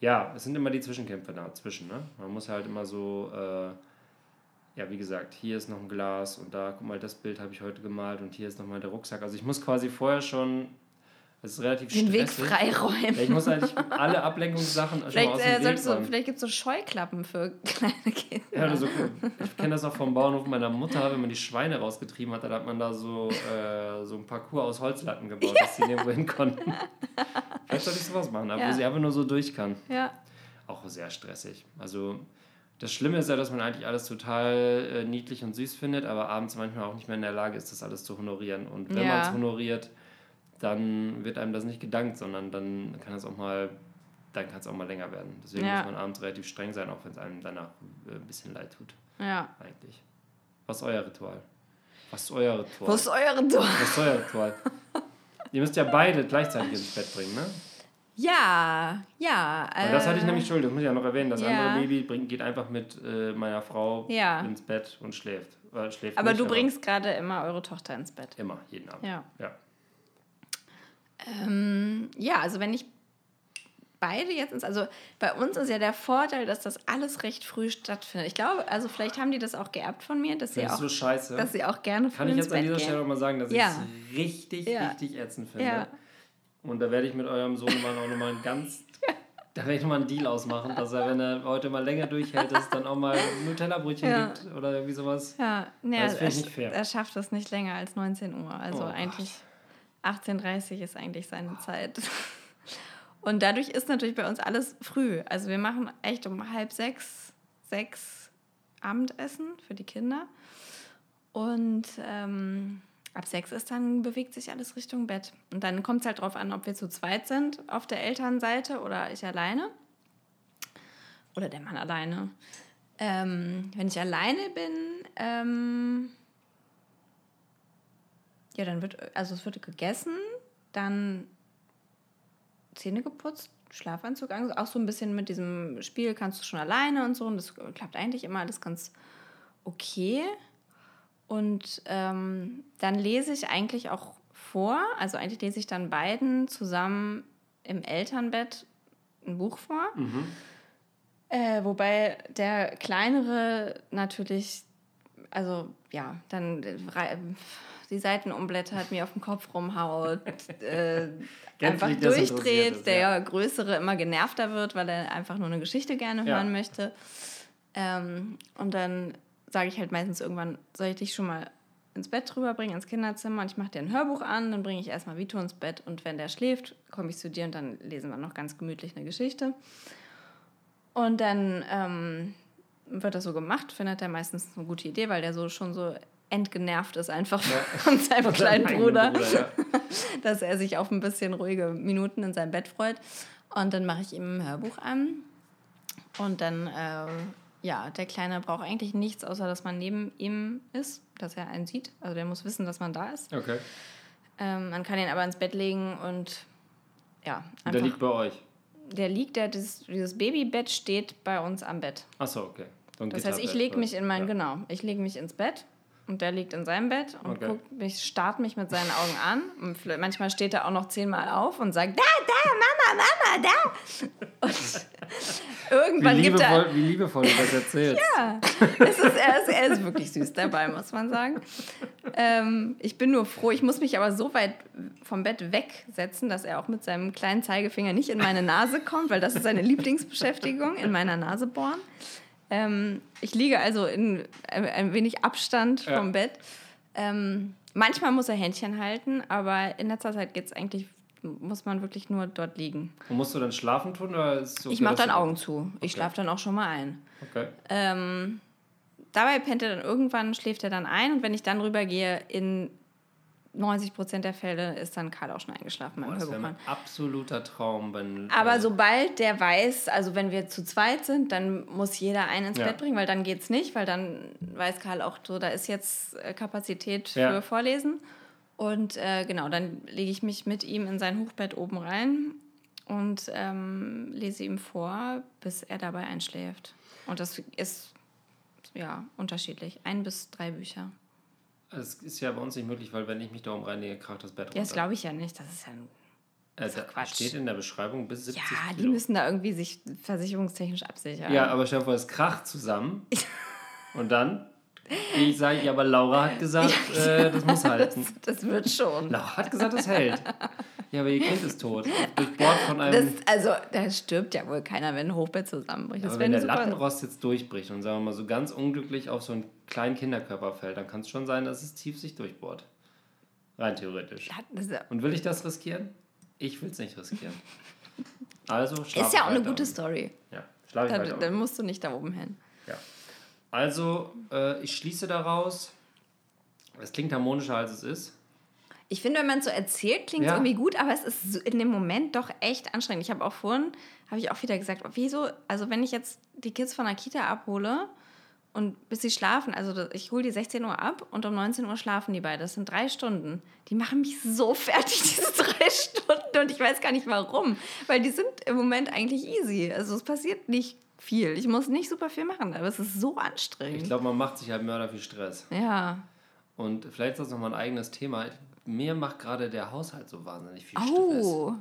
Ja, es sind immer die Zwischenkämpfe dazwischen, ne? Man muss halt immer so. Äh, ja, wie gesagt, hier ist noch ein Glas und da, guck mal, das Bild habe ich heute gemalt und hier ist nochmal der Rucksack. Also ich muss quasi vorher schon, es ist relativ Den Weg stressig. freiräumen. Ja, ich muss eigentlich alle Ablenkungssachen schon mal Vielleicht, aus dem äh, Weg räumen. vielleicht gibt es so Scheuklappen für *laughs* kleine Kinder. Ja, oder so, ich kenne das auch vom Bauernhof meiner Mutter, wenn man die Schweine rausgetrieben hat, dann hat man da so, äh, so ein Parcours aus Holzlatten gebaut, dass sie nirgendwo hin konnten. Vielleicht sollte ich sowas machen, aber Ja. wo sie einfach nur so durch kann. Ja. Auch sehr stressig. Also das Schlimme ist ja, dass man eigentlich alles total äh, niedlich und süß findet, aber abends manchmal auch nicht mehr in der Lage ist, das alles zu honorieren. Und wenn Ja. man es honoriert, dann wird einem das nicht gedankt, sondern dann kann es auch mal, dann kann es auch mal länger werden. Deswegen Ja. muss man abends relativ streng sein, auch wenn es einem danach äh, ein bisschen leid tut, Ja. eigentlich. Was ist euer Ritual? Was ist euer Ritual? Wo ist eure Tor? Was ist euer Ritual? *laughs* Ihr müsst ja beide gleichzeitig ins Bett bringen, ne? Ja, ja. Weil das hatte ich äh, nämlich schuld, das muss ich ja noch erwähnen. Das ja. andere Baby bringt, geht einfach mit äh, meiner Frau Ja. ins Bett und schläft. Äh, schläft Aber nicht, du bringst gerade immer eure Tochter ins Bett. Immer, jeden Abend. Ja. ja. Ähm, ja, also wenn ich beide jetzt ins, also bei uns ist ja der Vorteil, dass das alles recht früh stattfindet. Ich glaube, also vielleicht haben die das auch geerbt von mir, dass sie Das ist auch, so scheiße. dass sie auch gerne früh Kann ich jetzt an dieser gehen. Stelle nochmal sagen, dass Ja. ich es richtig, Ja. richtig ätzend finde. Ja. Und da werde ich mit eurem Sohnemann auch nochmal ein ganz *laughs* Da werde ich nochmal einen Deal ausmachen, dass er, wenn er heute mal länger durchhält, dass es dann auch mal Nutella-Brötchen gibt oder irgendwie sowas. Ja, nee, Das finde er, ich nicht fair. er schafft es nicht länger als 19 Uhr. Also Oh eigentlich 18.30 Uhr ist eigentlich seine Zeit. Und dadurch ist natürlich bei uns alles früh. Also wir machen echt um halb sechs, sechs Abendessen für die Kinder. Und ähm, ab sechs ist dann bewegt sich alles Richtung Bett. Und dann kommt es halt drauf an, ob wir zu zweit sind auf der Elternseite oder ich alleine. Oder der Mann alleine. Ähm, wenn ich alleine bin, ähm, ja, dann wird, also es wird gegessen, dann Zähne geputzt, Schlafanzug an, auch so ein bisschen mit diesem Spiel kannst du schon alleine und so. Und das klappt eigentlich immer alles ganz okay. Und ähm, dann lese ich eigentlich auch vor, also eigentlich lese ich dann beiden zusammen im Elternbett ein Buch vor. Äh, wobei der kleinere natürlich, also ja, dann äh, die Seiten umblättert, mir auf den Kopf rumhaut, *laughs* äh, einfach durchdreht, ist, der ja. größere immer genervter wird, weil er einfach nur eine Geschichte gerne Ja. hören möchte. Ähm, und dann sage ich halt meistens irgendwann, soll ich dich schon mal ins Bett rüberbringen, ins Kinderzimmer und ich mache dir ein Hörbuch an, dann bringe ich erstmal Vito ins Bett und wenn der schläft, komme ich zu dir und dann lesen wir noch ganz gemütlich eine Geschichte. Und dann ähm, wird das so gemacht, findet er meistens eine gute Idee, weil der so schon so entgenervt ist einfach *laughs* von seinem kleinen Eigenen Bruder, ja. *laughs* dass er sich auf ein bisschen ruhige Minuten in seinem Bett freut. Und dann mache ich ihm ein Hörbuch an. Und dann, äh, ja, der Kleine braucht eigentlich nichts, außer dass man neben ihm ist, dass er einen sieht. Also der muss wissen, dass man da ist. Okay. Ähm, man kann ihn aber ins Bett legen und ja, Und einfach. der liegt bei euch. der liegt, der, dieses, dieses Babybett steht bei uns am Bett. Achso, okay. So Das heißt, ich lege mich in mein, ja. genau, ich lege mich ins Bett und der liegt in seinem Bett und Okay. guckt mich, starrt mich mit seinen Augen an. Und manchmal steht er auch noch zehnmal auf und sagt, da, da, Mama, Mama, da. *laughs* Und Wie irgendwann gibt er, liebevoll, wie liebevoll du das erzählst. *laughs* es ist, er, ist, er ist wirklich süß dabei, muss man sagen. Ähm, ich bin nur froh, ich muss mich aber so weit vom Bett wegsetzen, dass er auch mit seinem kleinen Zeigefinger nicht in meine Nase kommt, weil das ist seine Lieblingsbeschäftigung, in meiner Nase bohren. Ähm, ich liege also in ein, ein wenig Abstand Ja. vom Bett. Ähm, manchmal muss er Händchen halten, aber in letzter Zeit geht es eigentlich, muss man wirklich nur dort liegen. Und musst du dann schlafen tun? Oder okay, ich mache dann Augen zu. Ich Okay. schlafe dann auch schon mal ein. Okay. Ähm, dabei pennt er dann irgendwann, schläft er dann ein und wenn ich dann rübergehe, in 90 Prozent der Fälle ist dann Karl auch schon eingeschlafen beim Boah, das mein absoluter Traum, wenn. Aber äh, sobald der weiß, also wenn wir zu zweit sind, dann muss jeder einen ins Ja. Bett bringen, weil dann geht's nicht, weil dann weiß Karl auch so, da ist jetzt äh, Kapazität für Ja. Vorlesen. Und äh, genau, dann lege ich mich mit ihm in sein Hochbett oben rein und ähm, lese ihm vor, bis er dabei einschläft. Und das ist ja unterschiedlich. Ein bis drei Bücher. Es ist ja bei uns nicht möglich, weil wenn ich mich da oben reinlege, kracht das Bett runter. Ja, das glaube ich ja nicht. Das ist ja ein doch Quatsch. steht in der Beschreibung bis 70 Ja, die Kilo. müssen da irgendwie sich versicherungstechnisch absichern. Ja, aber stell dir vor, es kracht zusammen. *laughs* Und dann ich sage, ja, aber Laura hat gesagt, äh, das muss halten. Das wird schon. Laura hat gesagt, das hält. Ja, aber ihr Kind ist tot. Durchbohrt von Das, einem. also, da stirbt ja wohl keiner, wenn ein Hochbett zusammenbricht. Das aber wenn der super. Lattenrost jetzt durchbricht und sagen wir mal so ganz unglücklich auf so einen kleinen Kinderkörper fällt, dann kann es schon sein, dass es tief sich durchbohrt. Rein theoretisch. Und will ich das riskieren? Ich will es nicht riskieren. *laughs* Also schlaf ist ja auch eine gute Story. Ja, schlaf ich Da, weiter. dann musst du nicht da oben hin. Ja. Also, äh, ich schließe daraus, es klingt harmonischer als es ist. Ich finde, wenn man es so erzählt, klingt es Ja. irgendwie gut, aber es ist in dem Moment doch echt anstrengend. Ich habe auch vorhin, habe ich auch wieder gesagt, wieso, also wenn ich jetzt die Kids von der Kita abhole und bis sie schlafen, also ich hole die 16 Uhr ab und um 19 Uhr schlafen die beide. Das sind drei Stunden. Die machen mich so *laughs* fertig, diese drei Stunden und ich weiß gar nicht warum, weil die sind im Moment eigentlich easy. Also es passiert nicht viel. Ich muss nicht super viel machen, aber es ist so anstrengend. Ich glaube, man macht sich halt mörder viel Stress. ja. Und vielleicht ist das nochmal ein eigenes Thema. Mir macht gerade der Haushalt so wahnsinnig viel Oh,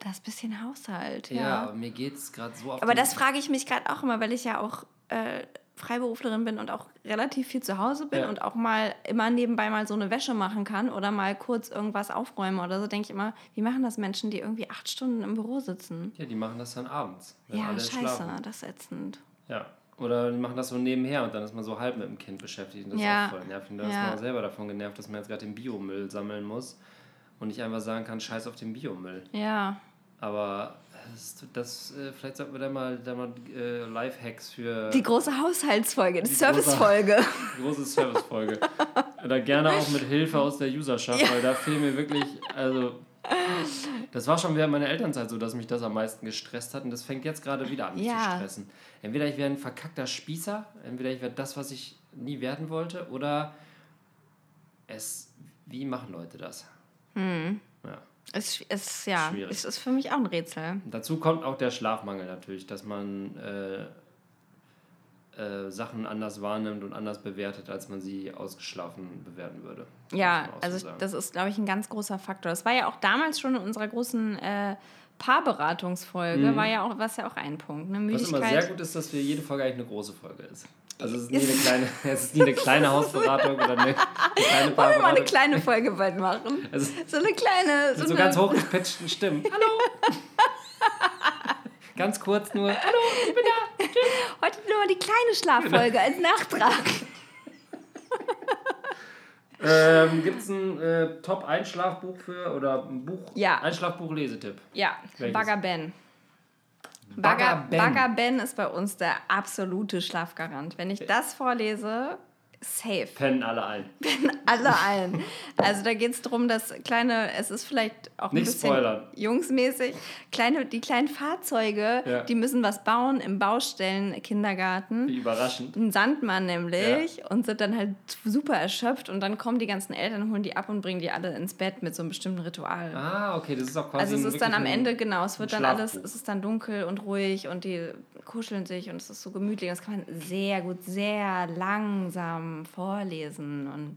das bisschen Haushalt. Stress. Ja, aber mir geht es gerade so auf Aber das frage ich mich gerade auch immer, weil ich ja auch äh, Freiberuflerin bin und auch relativ viel zu Hause bin Ja. und auch mal immer nebenbei mal so eine Wäsche machen kann oder mal kurz irgendwas aufräumen oder so, denke ich immer, wie machen das Menschen, die irgendwie acht Stunden im Büro sitzen? Ja, die machen das dann abends. Ja, scheiße, schlafen. das ist ätzend. Ja. Oder die machen das so nebenher und dann ist man so halb mit dem Kind beschäftigt. Und das Ja. ist auch voll nervig. Und da ist Ja. man auch selber davon genervt, dass man jetzt gerade den Biomüll sammeln muss und nicht einfach sagen kann, scheiß auf den Biomüll. Ja, Aber das, das äh, vielleicht sollten wir da mal, da mal äh, Lifehacks für die große Haushaltsfolge, die, Die Servicefolge. *laughs* die große Servicefolge. Oder gerne auch mit Hilfe aus der Userschaft, weil da fehlen mir wirklich, also das war schon während meiner Elternzeit so, dass mich das am meisten gestresst hat und das fängt jetzt gerade wieder an, mich Ja. zu stressen. Entweder ich werde ein verkackter Spießer, entweder ich werde das, was ich nie werden wollte, oder es, wie machen Leute das? Ja. Es ist, ja, Schwierig. es ist für mich auch ein Rätsel. Dazu kommt auch der Schlafmangel natürlich, dass man äh, äh, Sachen anders wahrnimmt und anders bewertet, als man sie ausgeschlafen bewerten würde. Ja, so also sagen. das ist, glaube ich, ein ganz großer Faktor. Das war ja auch damals schon in unserer großen äh, Paarberatungsfolge, war ja auch, was ja auch ein Punkt. Ne? Mhm. Was immer sehr gut ist, dass wir jede Folge eigentlich eine große Folge ist. Also es ist nie *laughs* eine kleine, es ist nie eine kleine Hausberatung oder eine, eine kleine Wollen wir mal eine kleine Folge bald machen? Also So eine kleine. mit so eine, ganz hochgepitchten Stimmen. Hallo! *laughs* ganz kurz nur. Hallo! Heute nur mal die kleine Schlaffolge als Nachtrag. *laughs* Ähm, Gibt es ein äh, Top-Einschlafbuch für oder ein Buch? Ja. Einschlafbuch-Lesetipp. Ja? Bagger Ben. Bagger Bagger, Ben. Bagger Ben ist bei uns der absolute Schlafgarant. Wenn ich das vorlese, safe. Pennen alle ein. *laughs* Alle ein. Also da geht es darum, dass kleine, es ist vielleicht auch ein Nicht bisschen spoilern. jungsmäßig, kleine, die kleinen Fahrzeuge, Ja. die müssen was bauen im Baustellen Kindergarten. Wie überraschend. Ein Sandmann nämlich und sind dann halt super erschöpft und dann kommen die ganzen Eltern, holen die ab und bringen die alle ins Bett mit so einem bestimmten Ritual. Ah, okay, das ist auch quasi Also es ein ist dann am ein- Ende, genau, es wird ein dann alles, es ist dann dunkel und ruhig und die kuscheln sich und es ist so gemütlich. Das kann man sehr gut, sehr langsam vorlesen und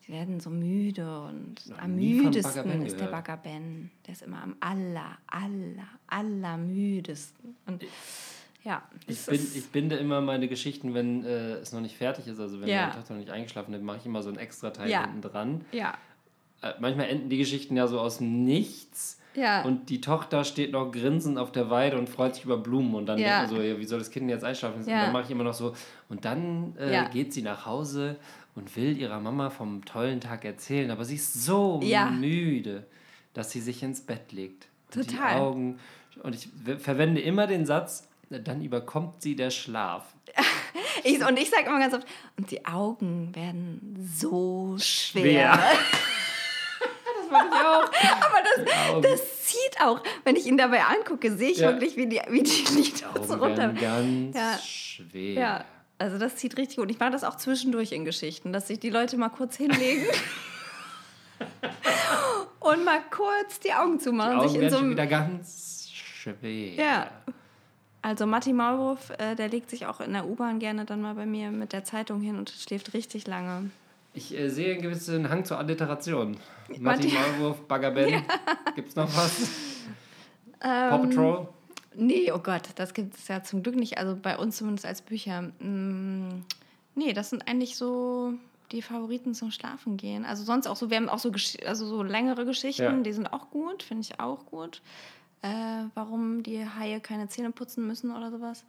sie werden so müde und am müdesten ist der. Bagger Ben. Der ist immer am aller, aller, aller müdesten. Und ja, Ich, bin, ich binde immer meine Geschichten, wenn äh, es noch nicht fertig ist, also wenn Ja. meine Tochter noch nicht eingeschlafen ist, mache ich immer so ein extra Teil Ja. hinten dran. ja, Äh, manchmal enden die Geschichten ja so aus dem Nichts. Ja. Und die Tochter steht noch grinsend auf der Weide und freut sich über Blumen. Und dann Ja. denkt man so, ja, wie soll das Kind jetzt einschlafen? Und Ja. dann mache ich immer noch so. Und dann äh, Ja. geht sie nach Hause und will ihrer Mama vom tollen Tag erzählen. Aber sie ist so Ja. müde, dass sie sich ins Bett legt. Und Total. Die Augen. Und ich verwende immer den Satz, dann überkommt sie der Schlaf. *laughs* ich, und ich sage immer ganz oft, und die Augen werden so schwer. Schwer. *laughs* mache ich auch. *laughs* Aber das, das zieht auch. Wenn ich ihn dabei angucke, sehe ich Ja. wirklich, wie die, wie die Lichter so runter. ganz Ja. schwer. Ja, also das zieht richtig gut. Ich mache das auch zwischendurch in Geschichten, dass sich die Leute mal kurz hinlegen *laughs* und mal kurz die Augen Die zumachen. Augen sich in so einem, wieder ganz schwer. ja. Also Matti Maulwurf, äh, der legt sich auch in der U-Bahn gerne dann mal bei mir mit der Zeitung hin und schläft richtig lange. Ich äh, sehe einen gewissen Hang zur Alliteration. Martin- Maulwurf, Bagger Ben. *laughs* Gibt's noch was? Paw Ähm, Patrol? Nee, oh Gott, das gibt es ja zum Glück nicht. Also bei uns zumindest als Bücher. Mm, nee, das sind eigentlich so die Favoriten zum Schlafen gehen. Also sonst auch so, wir haben auch so, Gesch- also so längere Geschichten, Ja. die sind auch gut, finde ich auch gut. Äh, warum die Haie keine Zähne putzen müssen oder sowas.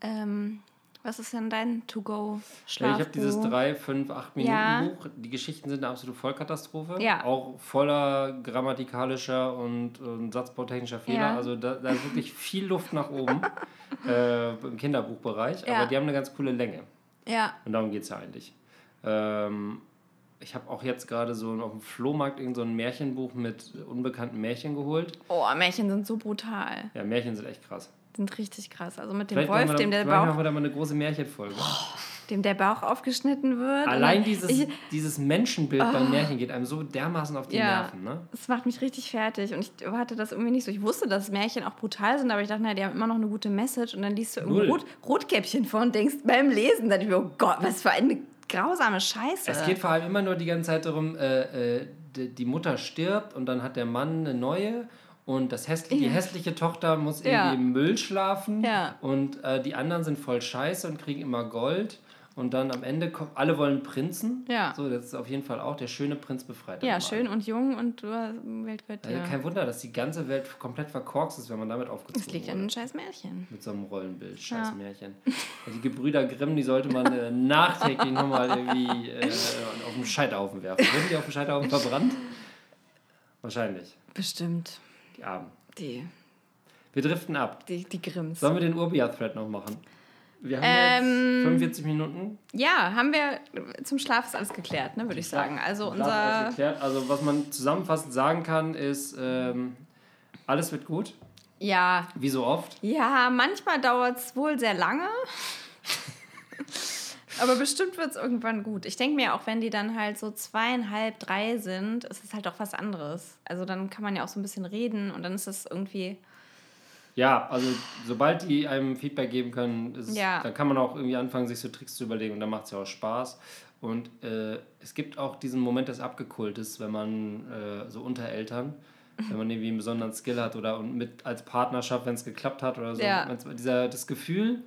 Ähm, was ist denn dein Ja, To-Go-Schlafbuch? ich habe dieses 3, 5, 8 Minuten Ja. Buch. Die Geschichten sind eine absolute Vollkatastrophe. Ja. Auch voller grammatikalischer und, und satzbautechnischer Fehler. Also da, da ist wirklich viel Luft nach oben *laughs* äh, im Kinderbuchbereich. Aber die haben eine ganz coole Länge. Ja, Und darum geht es ja eigentlich. Ähm, ich habe auch jetzt gerade so auf dem Flohmarkt irgend so ein Märchenbuch mit unbekannten Märchen geholt. oh, Märchen sind so brutal. Ja, Märchen sind echt krass. Sind richtig krass. Also mit dem Vielleicht Wolf, wir, dem da, der vielleicht machen Bauch, wir da mal eine große Märchenfolge. dem der Bauch aufgeschnitten wird. Allein dieses, Ich, dieses Menschenbild beim Märchen geht einem so dermaßen auf die Ja. Nerven. Ne? Es macht mich richtig fertig und ich hatte das irgendwie nicht so. Ich wusste, dass Märchen auch brutal sind, aber ich dachte, na, die haben immer noch eine gute Message und dann liest du irgendwo Null. Rot, Rotkäppchen vor und denkst beim Lesen, dann ich mir, oh Gott, was für eine grausame Scheiße. Es geht vor allem immer nur die ganze Zeit darum, äh, äh, die Mutter stirbt und dann hat der Mann eine neue und das hässliche, die hässliche Tochter muss irgendwie Ja. im Müll schlafen Ja. und äh, die anderen sind voll scheiße und kriegen immer Gold. Und dann am Ende kommt, alle wollen Prinzen. Ja. So, das ist auf jeden Fall auch der schöne Prinz befreit. Ja, schön und jung und du hast Welt gehört Also dir. kein Wunder, dass die ganze Welt komplett verkorkst ist, wenn man damit aufgezogen Das liegt an wurde. den scheiß Märchen. Mit so einem Rollenbild, scheiß Ja. Märchen. Also die Gebrüder Grimm, die sollte man äh, nachträglich nochmal irgendwie äh, auf den Scheiterhaufen werfen. Wurden die auf dem Scheiterhaufen verbrannt? Wahrscheinlich. Bestimmt. Die Armen. Die, Wir driften ab. die, die Grimms. Sollen wir den Urbia-Thread noch machen? Wir haben Ähm, jetzt 45 Minuten. Ja, haben wir zum Schlaf ist alles geklärt, ne, würde ich sagen. Also alles unser. geklärt. Also was man zusammenfassend sagen kann, ist, ähm, alles wird gut. Ja. Wie so oft. Ja, manchmal dauert es wohl sehr lange. Aber bestimmt wird es irgendwann gut. Ich denke mir, auch wenn die dann halt so zweieinhalb, drei sind, ist es halt auch was anderes. Also dann kann man ja auch so ein bisschen reden und dann ist es irgendwie. Ja, also sobald die einem Feedback geben können, ist, Ja. dann kann man auch irgendwie anfangen, sich so Tricks zu überlegen und dann macht es ja auch Spaß. Und äh, es gibt auch diesen Moment des Abgekultes, wenn man äh, so unter Eltern, wenn man irgendwie einen besonderen Skill hat oder und mit als Partnerschaft, wenn es geklappt hat oder so. Ja. Dieser, das Gefühl,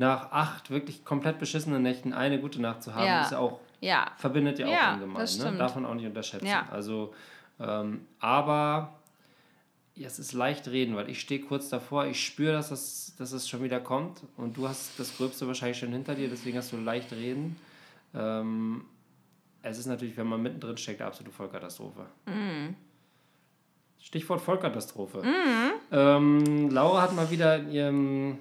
nach acht wirklich komplett beschissenen Nächten eine gute Nacht zu haben, Ja. ist ja auch, Ja. verbindet ja auch Ja, ungemein. das Ne? Darf man auch nicht unterschätzen. Also, ähm, aber ja, es ist leicht reden, weil ich stehe kurz davor, ich spüre, dass es, dass es schon wieder kommt und du hast das Gröbste wahrscheinlich schon hinter dir, deswegen hast du leicht reden. Ähm, es ist natürlich, wenn man mittendrin steckt, eine absolute Vollkatastrophe. Mhm. Stichwort Vollkatastrophe. Ähm, Laura hat mal wieder in ihrem,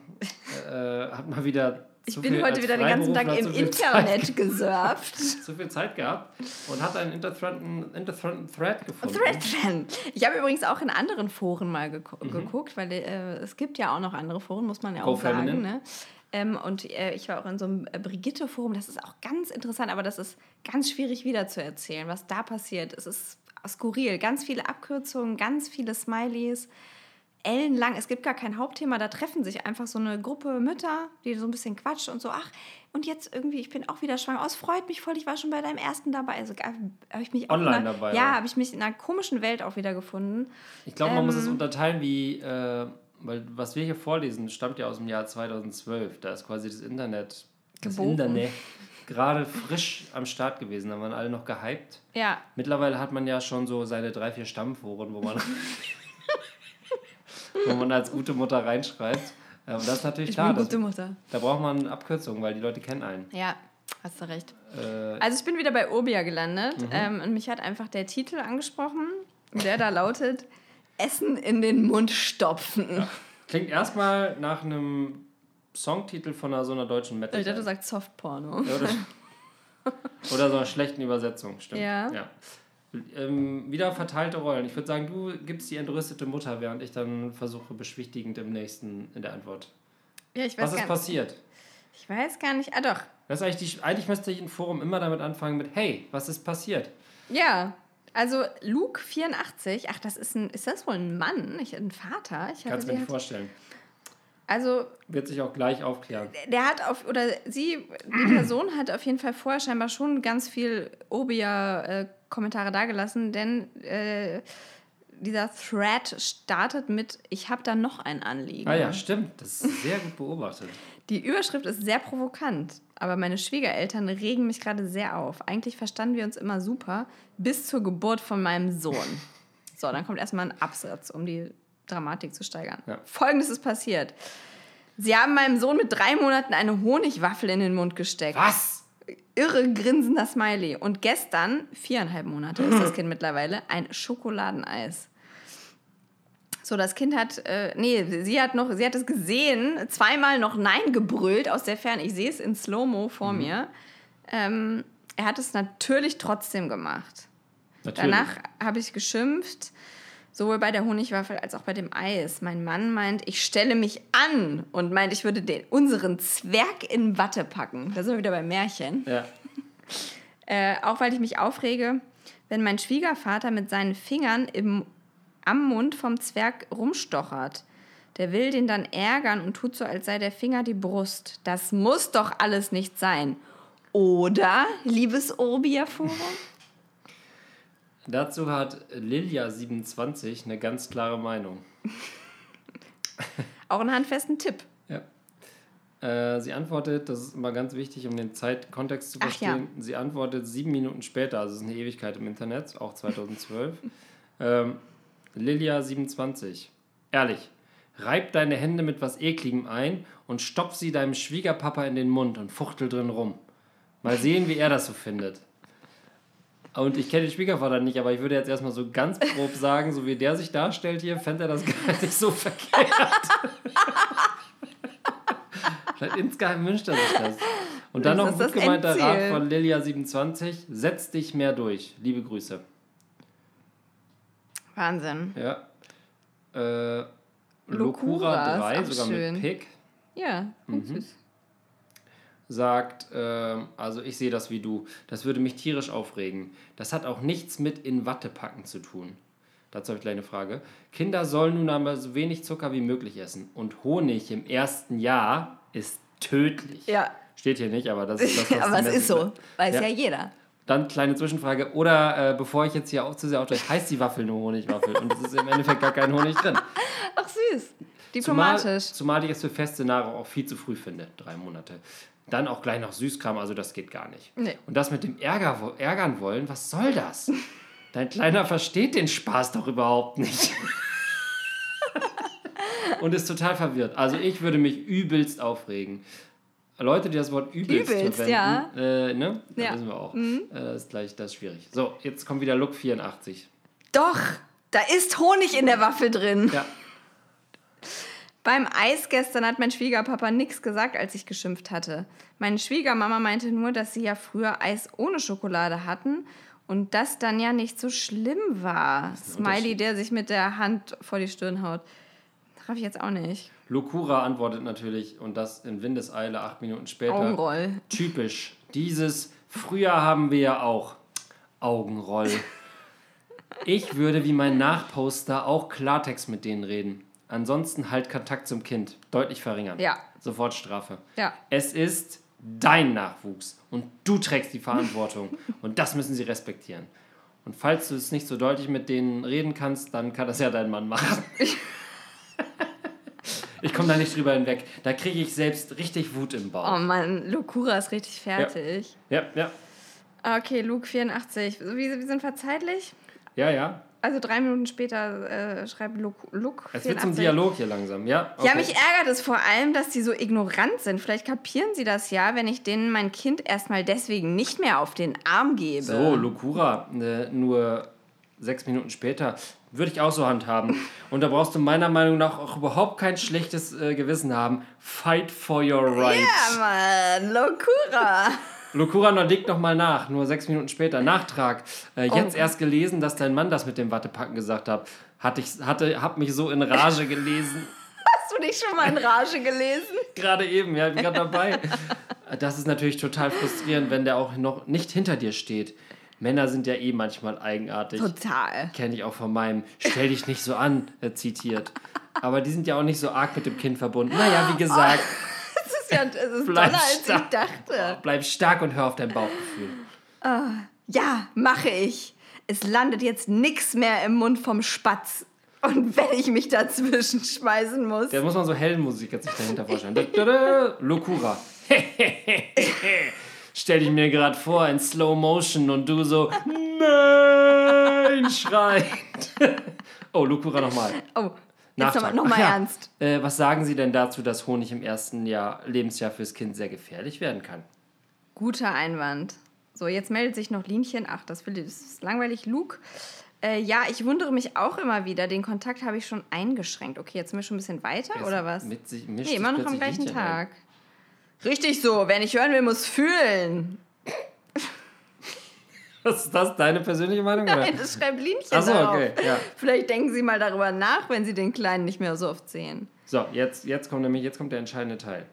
äh, hat mal wieder Ich bin heute wieder den ganzen Tag im viel Zeit Internet gesurft. *laughs* zu viel Zeit gehabt und hat einen Interthread Thread gefunden. Thread Ich habe übrigens auch in anderen Foren mal geko- Mhm. geguckt, weil äh, es gibt ja auch noch andere Foren, muss man ja Go auch sagen. Feminine. Ne? Ähm, und äh, ich war auch in so einem äh, Brigitte-Forum, das ist auch ganz interessant, aber das ist ganz schwierig wiederzuerzählen, was da passiert. Es ist skurril, ganz viele Abkürzungen, ganz viele Smileys. Ellenlang, es gibt gar kein Hauptthema, da treffen sich einfach so eine Gruppe Mütter, die so ein bisschen quatschen und so, ach, und jetzt irgendwie, ich bin auch wieder schwanger, oh, es freut mich voll, ich war schon bei deinem ersten dabei. Also äh, habe ich mich auch Online in einer, dabei, Ja, habe ich mich in einer komischen Welt auch wieder gefunden. Ich glaube, man muss es Ähm. unterteilen wie, äh, weil was wir hier vorlesen, stammt ja aus dem Jahr 2012. Da ist quasi das Internet, das Geboren. Internet gerade frisch am Start gewesen. Da waren alle noch gehypt. Ja, Mittlerweile hat man ja schon so seine drei, vier Stammforen, wo man, *laughs* wo man als gute Mutter reinschreibt. Ja, Und das ist natürlich ich klar. bin gute Mutter. da braucht man Abkürzungen, weil die Leute kennen einen. Ja, hast du recht. Äh, Also ich bin wieder bei Urbia gelandet Mhm. ähm, und mich hat einfach der Titel angesprochen, der da lautet Essen in den Mund stopfen. klingt erstmal nach einem Songtitel von einer, so einer deutschen Metal. Ich dachte, du sagst Softporno. Ja, oder, *laughs* oder so einer schlechten Übersetzung, stimmt. Ja. Ähm, wieder verteilte Rollen. Ich würde sagen, du gibst die entrüstete Mutter, während ich dann versuche, beschwichtigend im nächsten in der Antwort. Ja, ich weiß, Was ist gar, passiert? ich weiß gar nicht. Ah doch, Das ist eigentlich, die, eigentlich müsste ich ein Forum immer damit anfangen mit Hey, was ist passiert? ja. Also Luke 84, ach, das ist ein, ist das wohl ein Mann, nicht ein Vater? Ich Kannst mir nicht vorstellen. Also Wird sich auch gleich aufklären. der hat auf, oder sie, die Person hat auf jeden Fall vorher scheinbar schon ganz viel Obia-Kommentare dagelassen, denn äh, dieser Thread startet mit, ich habe da noch ein Anliegen. Ah ja, stimmt. Das ist sehr gut beobachtet. Die Überschrift ist sehr provokant, aber meine Schwiegereltern regen mich gerade sehr auf. Eigentlich verstanden wir uns immer super, bis zur Geburt von meinem Sohn. So, dann kommt erstmal ein Absatz, um die Dramatik zu steigern. Ja. Folgendes ist passiert. Sie haben meinem Sohn mit drei Monaten eine Honigwaffel in den Mund gesteckt. Was? Irre grinsender Smiley. Und gestern, viereinhalb Monate ist das Kind mittlerweile, ein Schokoladeneis. So, das Kind hat, äh, nee, sie hat noch, sie hat es gesehen, zweimal noch Nein gebrüllt aus der Ferne. Ich sehe es in Slow-Mo vor mir. Ähm, er hat es natürlich trotzdem gemacht. Natürlich. Danach habe ich geschimpft, sowohl bei der Honigwaffel als auch bei dem Eis. Mein Mann meint, ich stelle mich an und meint, ich würde den, unseren Zwerg in Watte packen. Da sind wir wieder beim Märchen. Ja. *laughs* Äh, auch weil ich mich aufrege, wenn mein Schwiegervater mit seinen Fingern im, am Mund vom Zwerg rumstochert. Der will den dann ärgern und tut so, als sei der Finger die Brust. Das muss doch alles nicht sein. Oder, liebes Orbia-Forum? *laughs* Dazu hat Lilia27 eine ganz klare Meinung. *laughs* Auch einen handfesten Tipp. Ja. Äh, sie antwortet, das ist immer ganz wichtig, um den Zeitkontext zu Ach ja. verstehen. Sie antwortet sieben Minuten später, also es ist eine Ewigkeit im Internet, auch 2012. *laughs* ähm, Lilia27. Ehrlich, reib deine Hände mit was Ekligem ein und stopf sie deinem Schwiegerpapa in den Mund und fuchtel drin rum. Mal sehen, wie er das so findet. Und ich kenne den Schwiegervater nicht, aber ich würde jetzt erstmal so ganz grob sagen, so wie der sich darstellt hier, fände er das gar nicht so verkehrt. *laughs* Vielleicht insgeheim wünscht er sich das. Und dann noch ein gut gemeinter Rat Endziel. von Lilia27, setz dich mehr durch. Liebe Grüße. Wahnsinn. Ja. Äh, ist 3, auch sogar schön. mit Pick, Ja, Mhm. süß. Sagt, ähm, also ich sehe das wie du, das würde mich tierisch aufregen. Das hat auch nichts mit in Watte packen zu tun. Dazu habe ich gleich eine Frage. Kinder sollen nun einmal so wenig Zucker wie möglich essen. Und Honig im ersten Jahr ist tödlich. Ja. Steht hier nicht, aber das ist das, *laughs* was Aber es ist so. Weiß ja, Ja. jeder. Dann kleine Zwischenfrage. Oder äh, bevor ich jetzt hier auch zu sehr aufdrehe, heißt die Waffel nur Honigwaffel? Und es ist im Endeffekt gar kein Honig drin. Ach, süß. Zumal, Diplomatisch. zumal ich es für feste Nahrung auch viel zu früh finde. Drei Monate. Dann auch gleich noch Süßkram, also das geht gar nicht. Nee. Und das mit dem Ärger, ärgern wollen, was soll das? *laughs* Dein Kleiner versteht den Spaß doch überhaupt nicht. *laughs* Und ist total verwirrt. Also ich würde mich übelst aufregen. Leute, die das Wort übelst, Übelst, verwenden, ja. äh, ne? Da Ja. Mhm. wissen wir auch. Äh, das ist gleich, das ist schwierig. So, jetzt kommt wieder Look 84. Doch, da ist Honig in der Waffel drin. Ja, Beim Eis gestern hat mein Schwiegerpapa nichts gesagt, als ich geschimpft hatte. Meine Schwiegermama meinte nur, dass sie ja früher Eis ohne Schokolade hatten und das dann ja nicht so schlimm war. Smiley, der sich mit der Hand vor die Stirn haut. Raff ich jetzt auch nicht. Lokura antwortet natürlich und das in Windeseile acht Minuten später. Augenroll. Typisch. Dieses früher haben wir ja auch Augenroll. *laughs* Ich würde wie mein Nachposter auch Klartext mit denen reden. Ansonsten halt Kontakt zum Kind. Deutlich verringern. Ja. Sofort Strafe. Ja. Es ist dein Nachwuchs und du trägst die Verantwortung *laughs* und das müssen sie respektieren. Und falls du es nicht so deutlich mit denen reden kannst, dann kann das ja dein Mann machen. *laughs* Ich komme da nicht drüber hinweg. Da kriege ich selbst richtig Wut im Bauch. Oh Mann, Lokura ist richtig fertig. Ja, ja, Okay, Luke 84. Wie, wie sind wir zeitlich? ja, ja. Also drei Minuten später äh, schreibt Luke, Luke Es 84. wird zum Dialog hier langsam, ja? Ja, mich ärgert es vor allem, dass die so ignorant sind. Vielleicht kapieren sie das ja, wenn ich denen mein Kind erstmal deswegen nicht mehr auf den Arm gebe. So, Lokura, äh, nur sechs Minuten später, würde ich auch so handhaben. *laughs* Und da brauchst du meiner Meinung nach auch überhaupt kein schlechtes äh, Gewissen haben. Fight for your rights. Ja, Mann, Lokura. Lokura noch legt noch mal nach, nur sechs Minuten später. Nachtrag. Äh, jetzt Oh. erst gelesen, dass dein Mann das mit dem Wattepacken gesagt hat. Hatte ich, hatte, hab mich so in Rage gelesen. *laughs* Hast du dich schon mal in Rage gelesen? Gerade eben, ja, ich bin gerade dabei. Das ist natürlich total frustrierend, wenn der auch noch nicht hinter dir steht. Männer sind ja eh manchmal eigenartig. Total. Kenne ich auch von meinem Stell dich nicht so an äh, zitiert. Aber die sind ja auch nicht so arg mit dem Kind verbunden. Naja, wie gesagt, *laughs* Das ist ja das ist Bleib toller, als ich stark. dachte. bleib stark und hör auf dein Bauchgefühl. Ja, mache ich. Es landet jetzt nichts mehr im Mund vom Spatz. Und *laughs* wenn ich mich dazwischen schmeißen muss. Da muss man so Heldenmusik jetzt sich dahinter vorstellen. Lokura. *laughs* Stell dich mir gerade vor in Slow Motion und du so Nein schreit. *laughs* Oh, Lokura nochmal. Oh, jetzt nochmal noch ja. ernst. Äh, was sagen Sie denn dazu, dass Honig im ersten Jahr, Lebensjahr fürs Kind sehr gefährlich werden kann? Guter Einwand. So, jetzt meldet sich noch Linchen. Ach, das, will, das ist langweilig. Luke. Äh, ja, ich wundere mich auch immer wieder. Den Kontakt habe ich schon eingeschränkt. Okay, jetzt sind wir schon ein bisschen weiter, Jetzt oder was? Mit sich, Nee, immer noch am gleichen Liedchen ein. Tag. Richtig so. Wer nicht hören will, muss fühlen. *laughs* Was ist das? Deine persönliche Meinung? Oder? Nein, das schreibt Linchen Achso, okay. Ja. Vielleicht denken Sie mal darüber nach, wenn Sie den Kleinen nicht mehr so oft sehen. So, jetzt, jetzt kommt nämlich jetzt kommt der entscheidende Teil.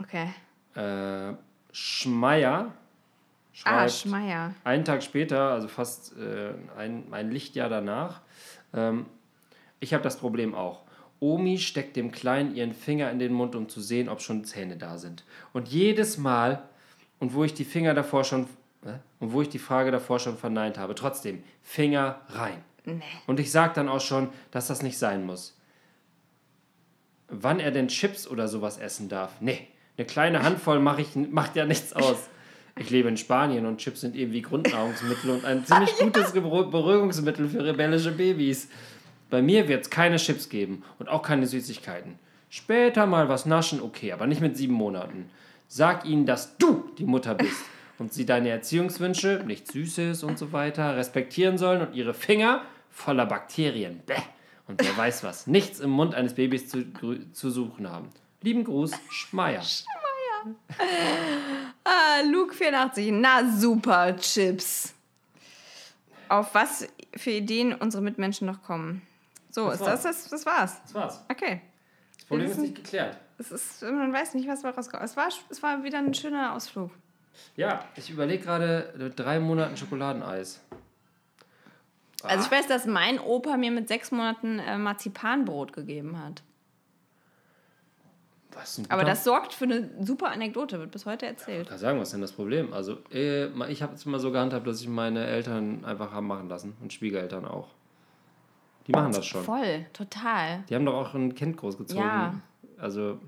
Okay. Äh, Schmeier Ah, Schmeier. einen Tag später, also fast äh, ein, ein Lichtjahr danach, ähm, ich habe das Problem auch. Omi steckt dem Kleinen ihren Finger in den Mund, um zu sehen, ob schon Zähne da sind. Und jedes Mal, und wo ich die Finger davor schon Und wo ich die Frage davor schon verneint habe. Trotzdem, Finger rein. Nee. Und ich sage dann auch schon, dass das nicht sein muss. Wann er denn Chips oder sowas essen darf? Nee, eine kleine Handvoll mach ich, macht ja nichts aus. Ich lebe in Spanien und Chips sind irgendwie Grundnahrungsmittel und ein ziemlich *laughs* gutes Beru- Beruhigungsmittel für rebellische Babys. Bei mir wird es keine Chips geben und auch keine Süßigkeiten. Später mal was naschen, okay, aber nicht mit sieben Monaten. Sag ihnen, dass du die Mutter bist und sie deine Erziehungswünsche, nichts Süßes und so weiter, respektieren sollen und ihre Finger voller Bakterien. Bäh. Und wer weiß was, nichts im Mund eines Babys zu, zu suchen haben. Lieben Gruß, Schmeier. *laughs* Ah, Luke 84. Na super, Chips. Auf was für Ideen unsere Mitmenschen noch kommen. So, Das ist das, war's. das, das war's. Das war's. Okay. Das Problem ist nicht geklärt. Es ist, man weiß nicht, was da rauskommt. Es war, es war wieder ein schöner Ausflug. Ja, ich überlege gerade äh, drei Monaten Schokoladeneis. Also ich weiß, dass mein Opa mir mit sechs Monaten äh, Marzipanbrot gegeben hat. Was ein Aber das sorgt für eine super Anekdote, wird bis heute erzählt. kann sagen, was ist denn das Problem? Also, äh, ich habe es immer so gehandhabt, dass ich meine Eltern einfach haben machen lassen und Schwiegereltern auch. Die machen das schon. Voll, total. Die haben doch auch ein Kind großgezogen. Ja. Also,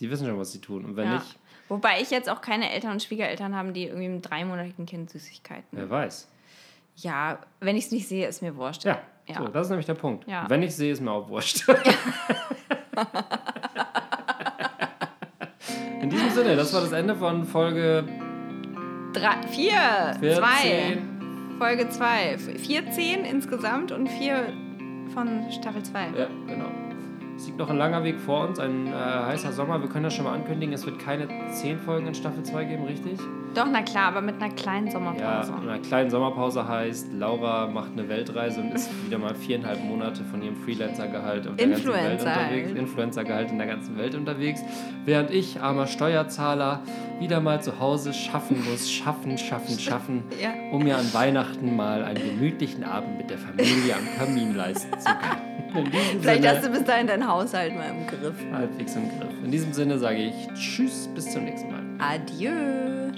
die wissen schon, was sie tun. Und wenn Ja. nicht, Wobei ich jetzt auch keine Eltern und Schwiegereltern haben, die irgendwie mit dreimonatigen Kind Süßigkeiten. wer weiß. Ja, wenn ich es nicht sehe, ist mir wurscht. Ja, Ja. So, das ist nämlich der Punkt. Ja. Wenn ich sehe, ist mir auch wurscht. *laughs* In diesem Sinne, das war das Ende von Folge Drei, vier, 14. zwei. Folge 2. 14 insgesamt und 4 von Staffel 2. Ja, genau. Es liegt noch ein langer Weg vor uns, ein äh, heißer Sommer. Wir können das schon mal ankündigen, es wird keine 10 Folgen in Staffel 2 geben, richtig? Doch, na klar, aber mit einer kleinen Ja, Sommerpause. in einer kleinen Sommerpause heißt, Laura macht eine Weltreise und ist wieder mal viereinhalb Monate von ihrem Freelancer-Gehalt auf der ganzen Welt Influencer unterwegs. halt. Influencer-Gehalt in der ganzen Welt unterwegs. Während ich, armer Steuerzahler, wieder mal zu Hause schaffen muss, schaffen, schaffen, *laughs* schaffen, Ja. um mir an Weihnachten mal einen gemütlichen Abend mit der Familie am Kamin leisten zu können. Vielleicht Sinne, hast du bis dahin deinen Haushalt mal im Griff. halbwegs im Griff. In diesem Sinne sage ich Tschüss, bis zum nächsten Mal. Adieu.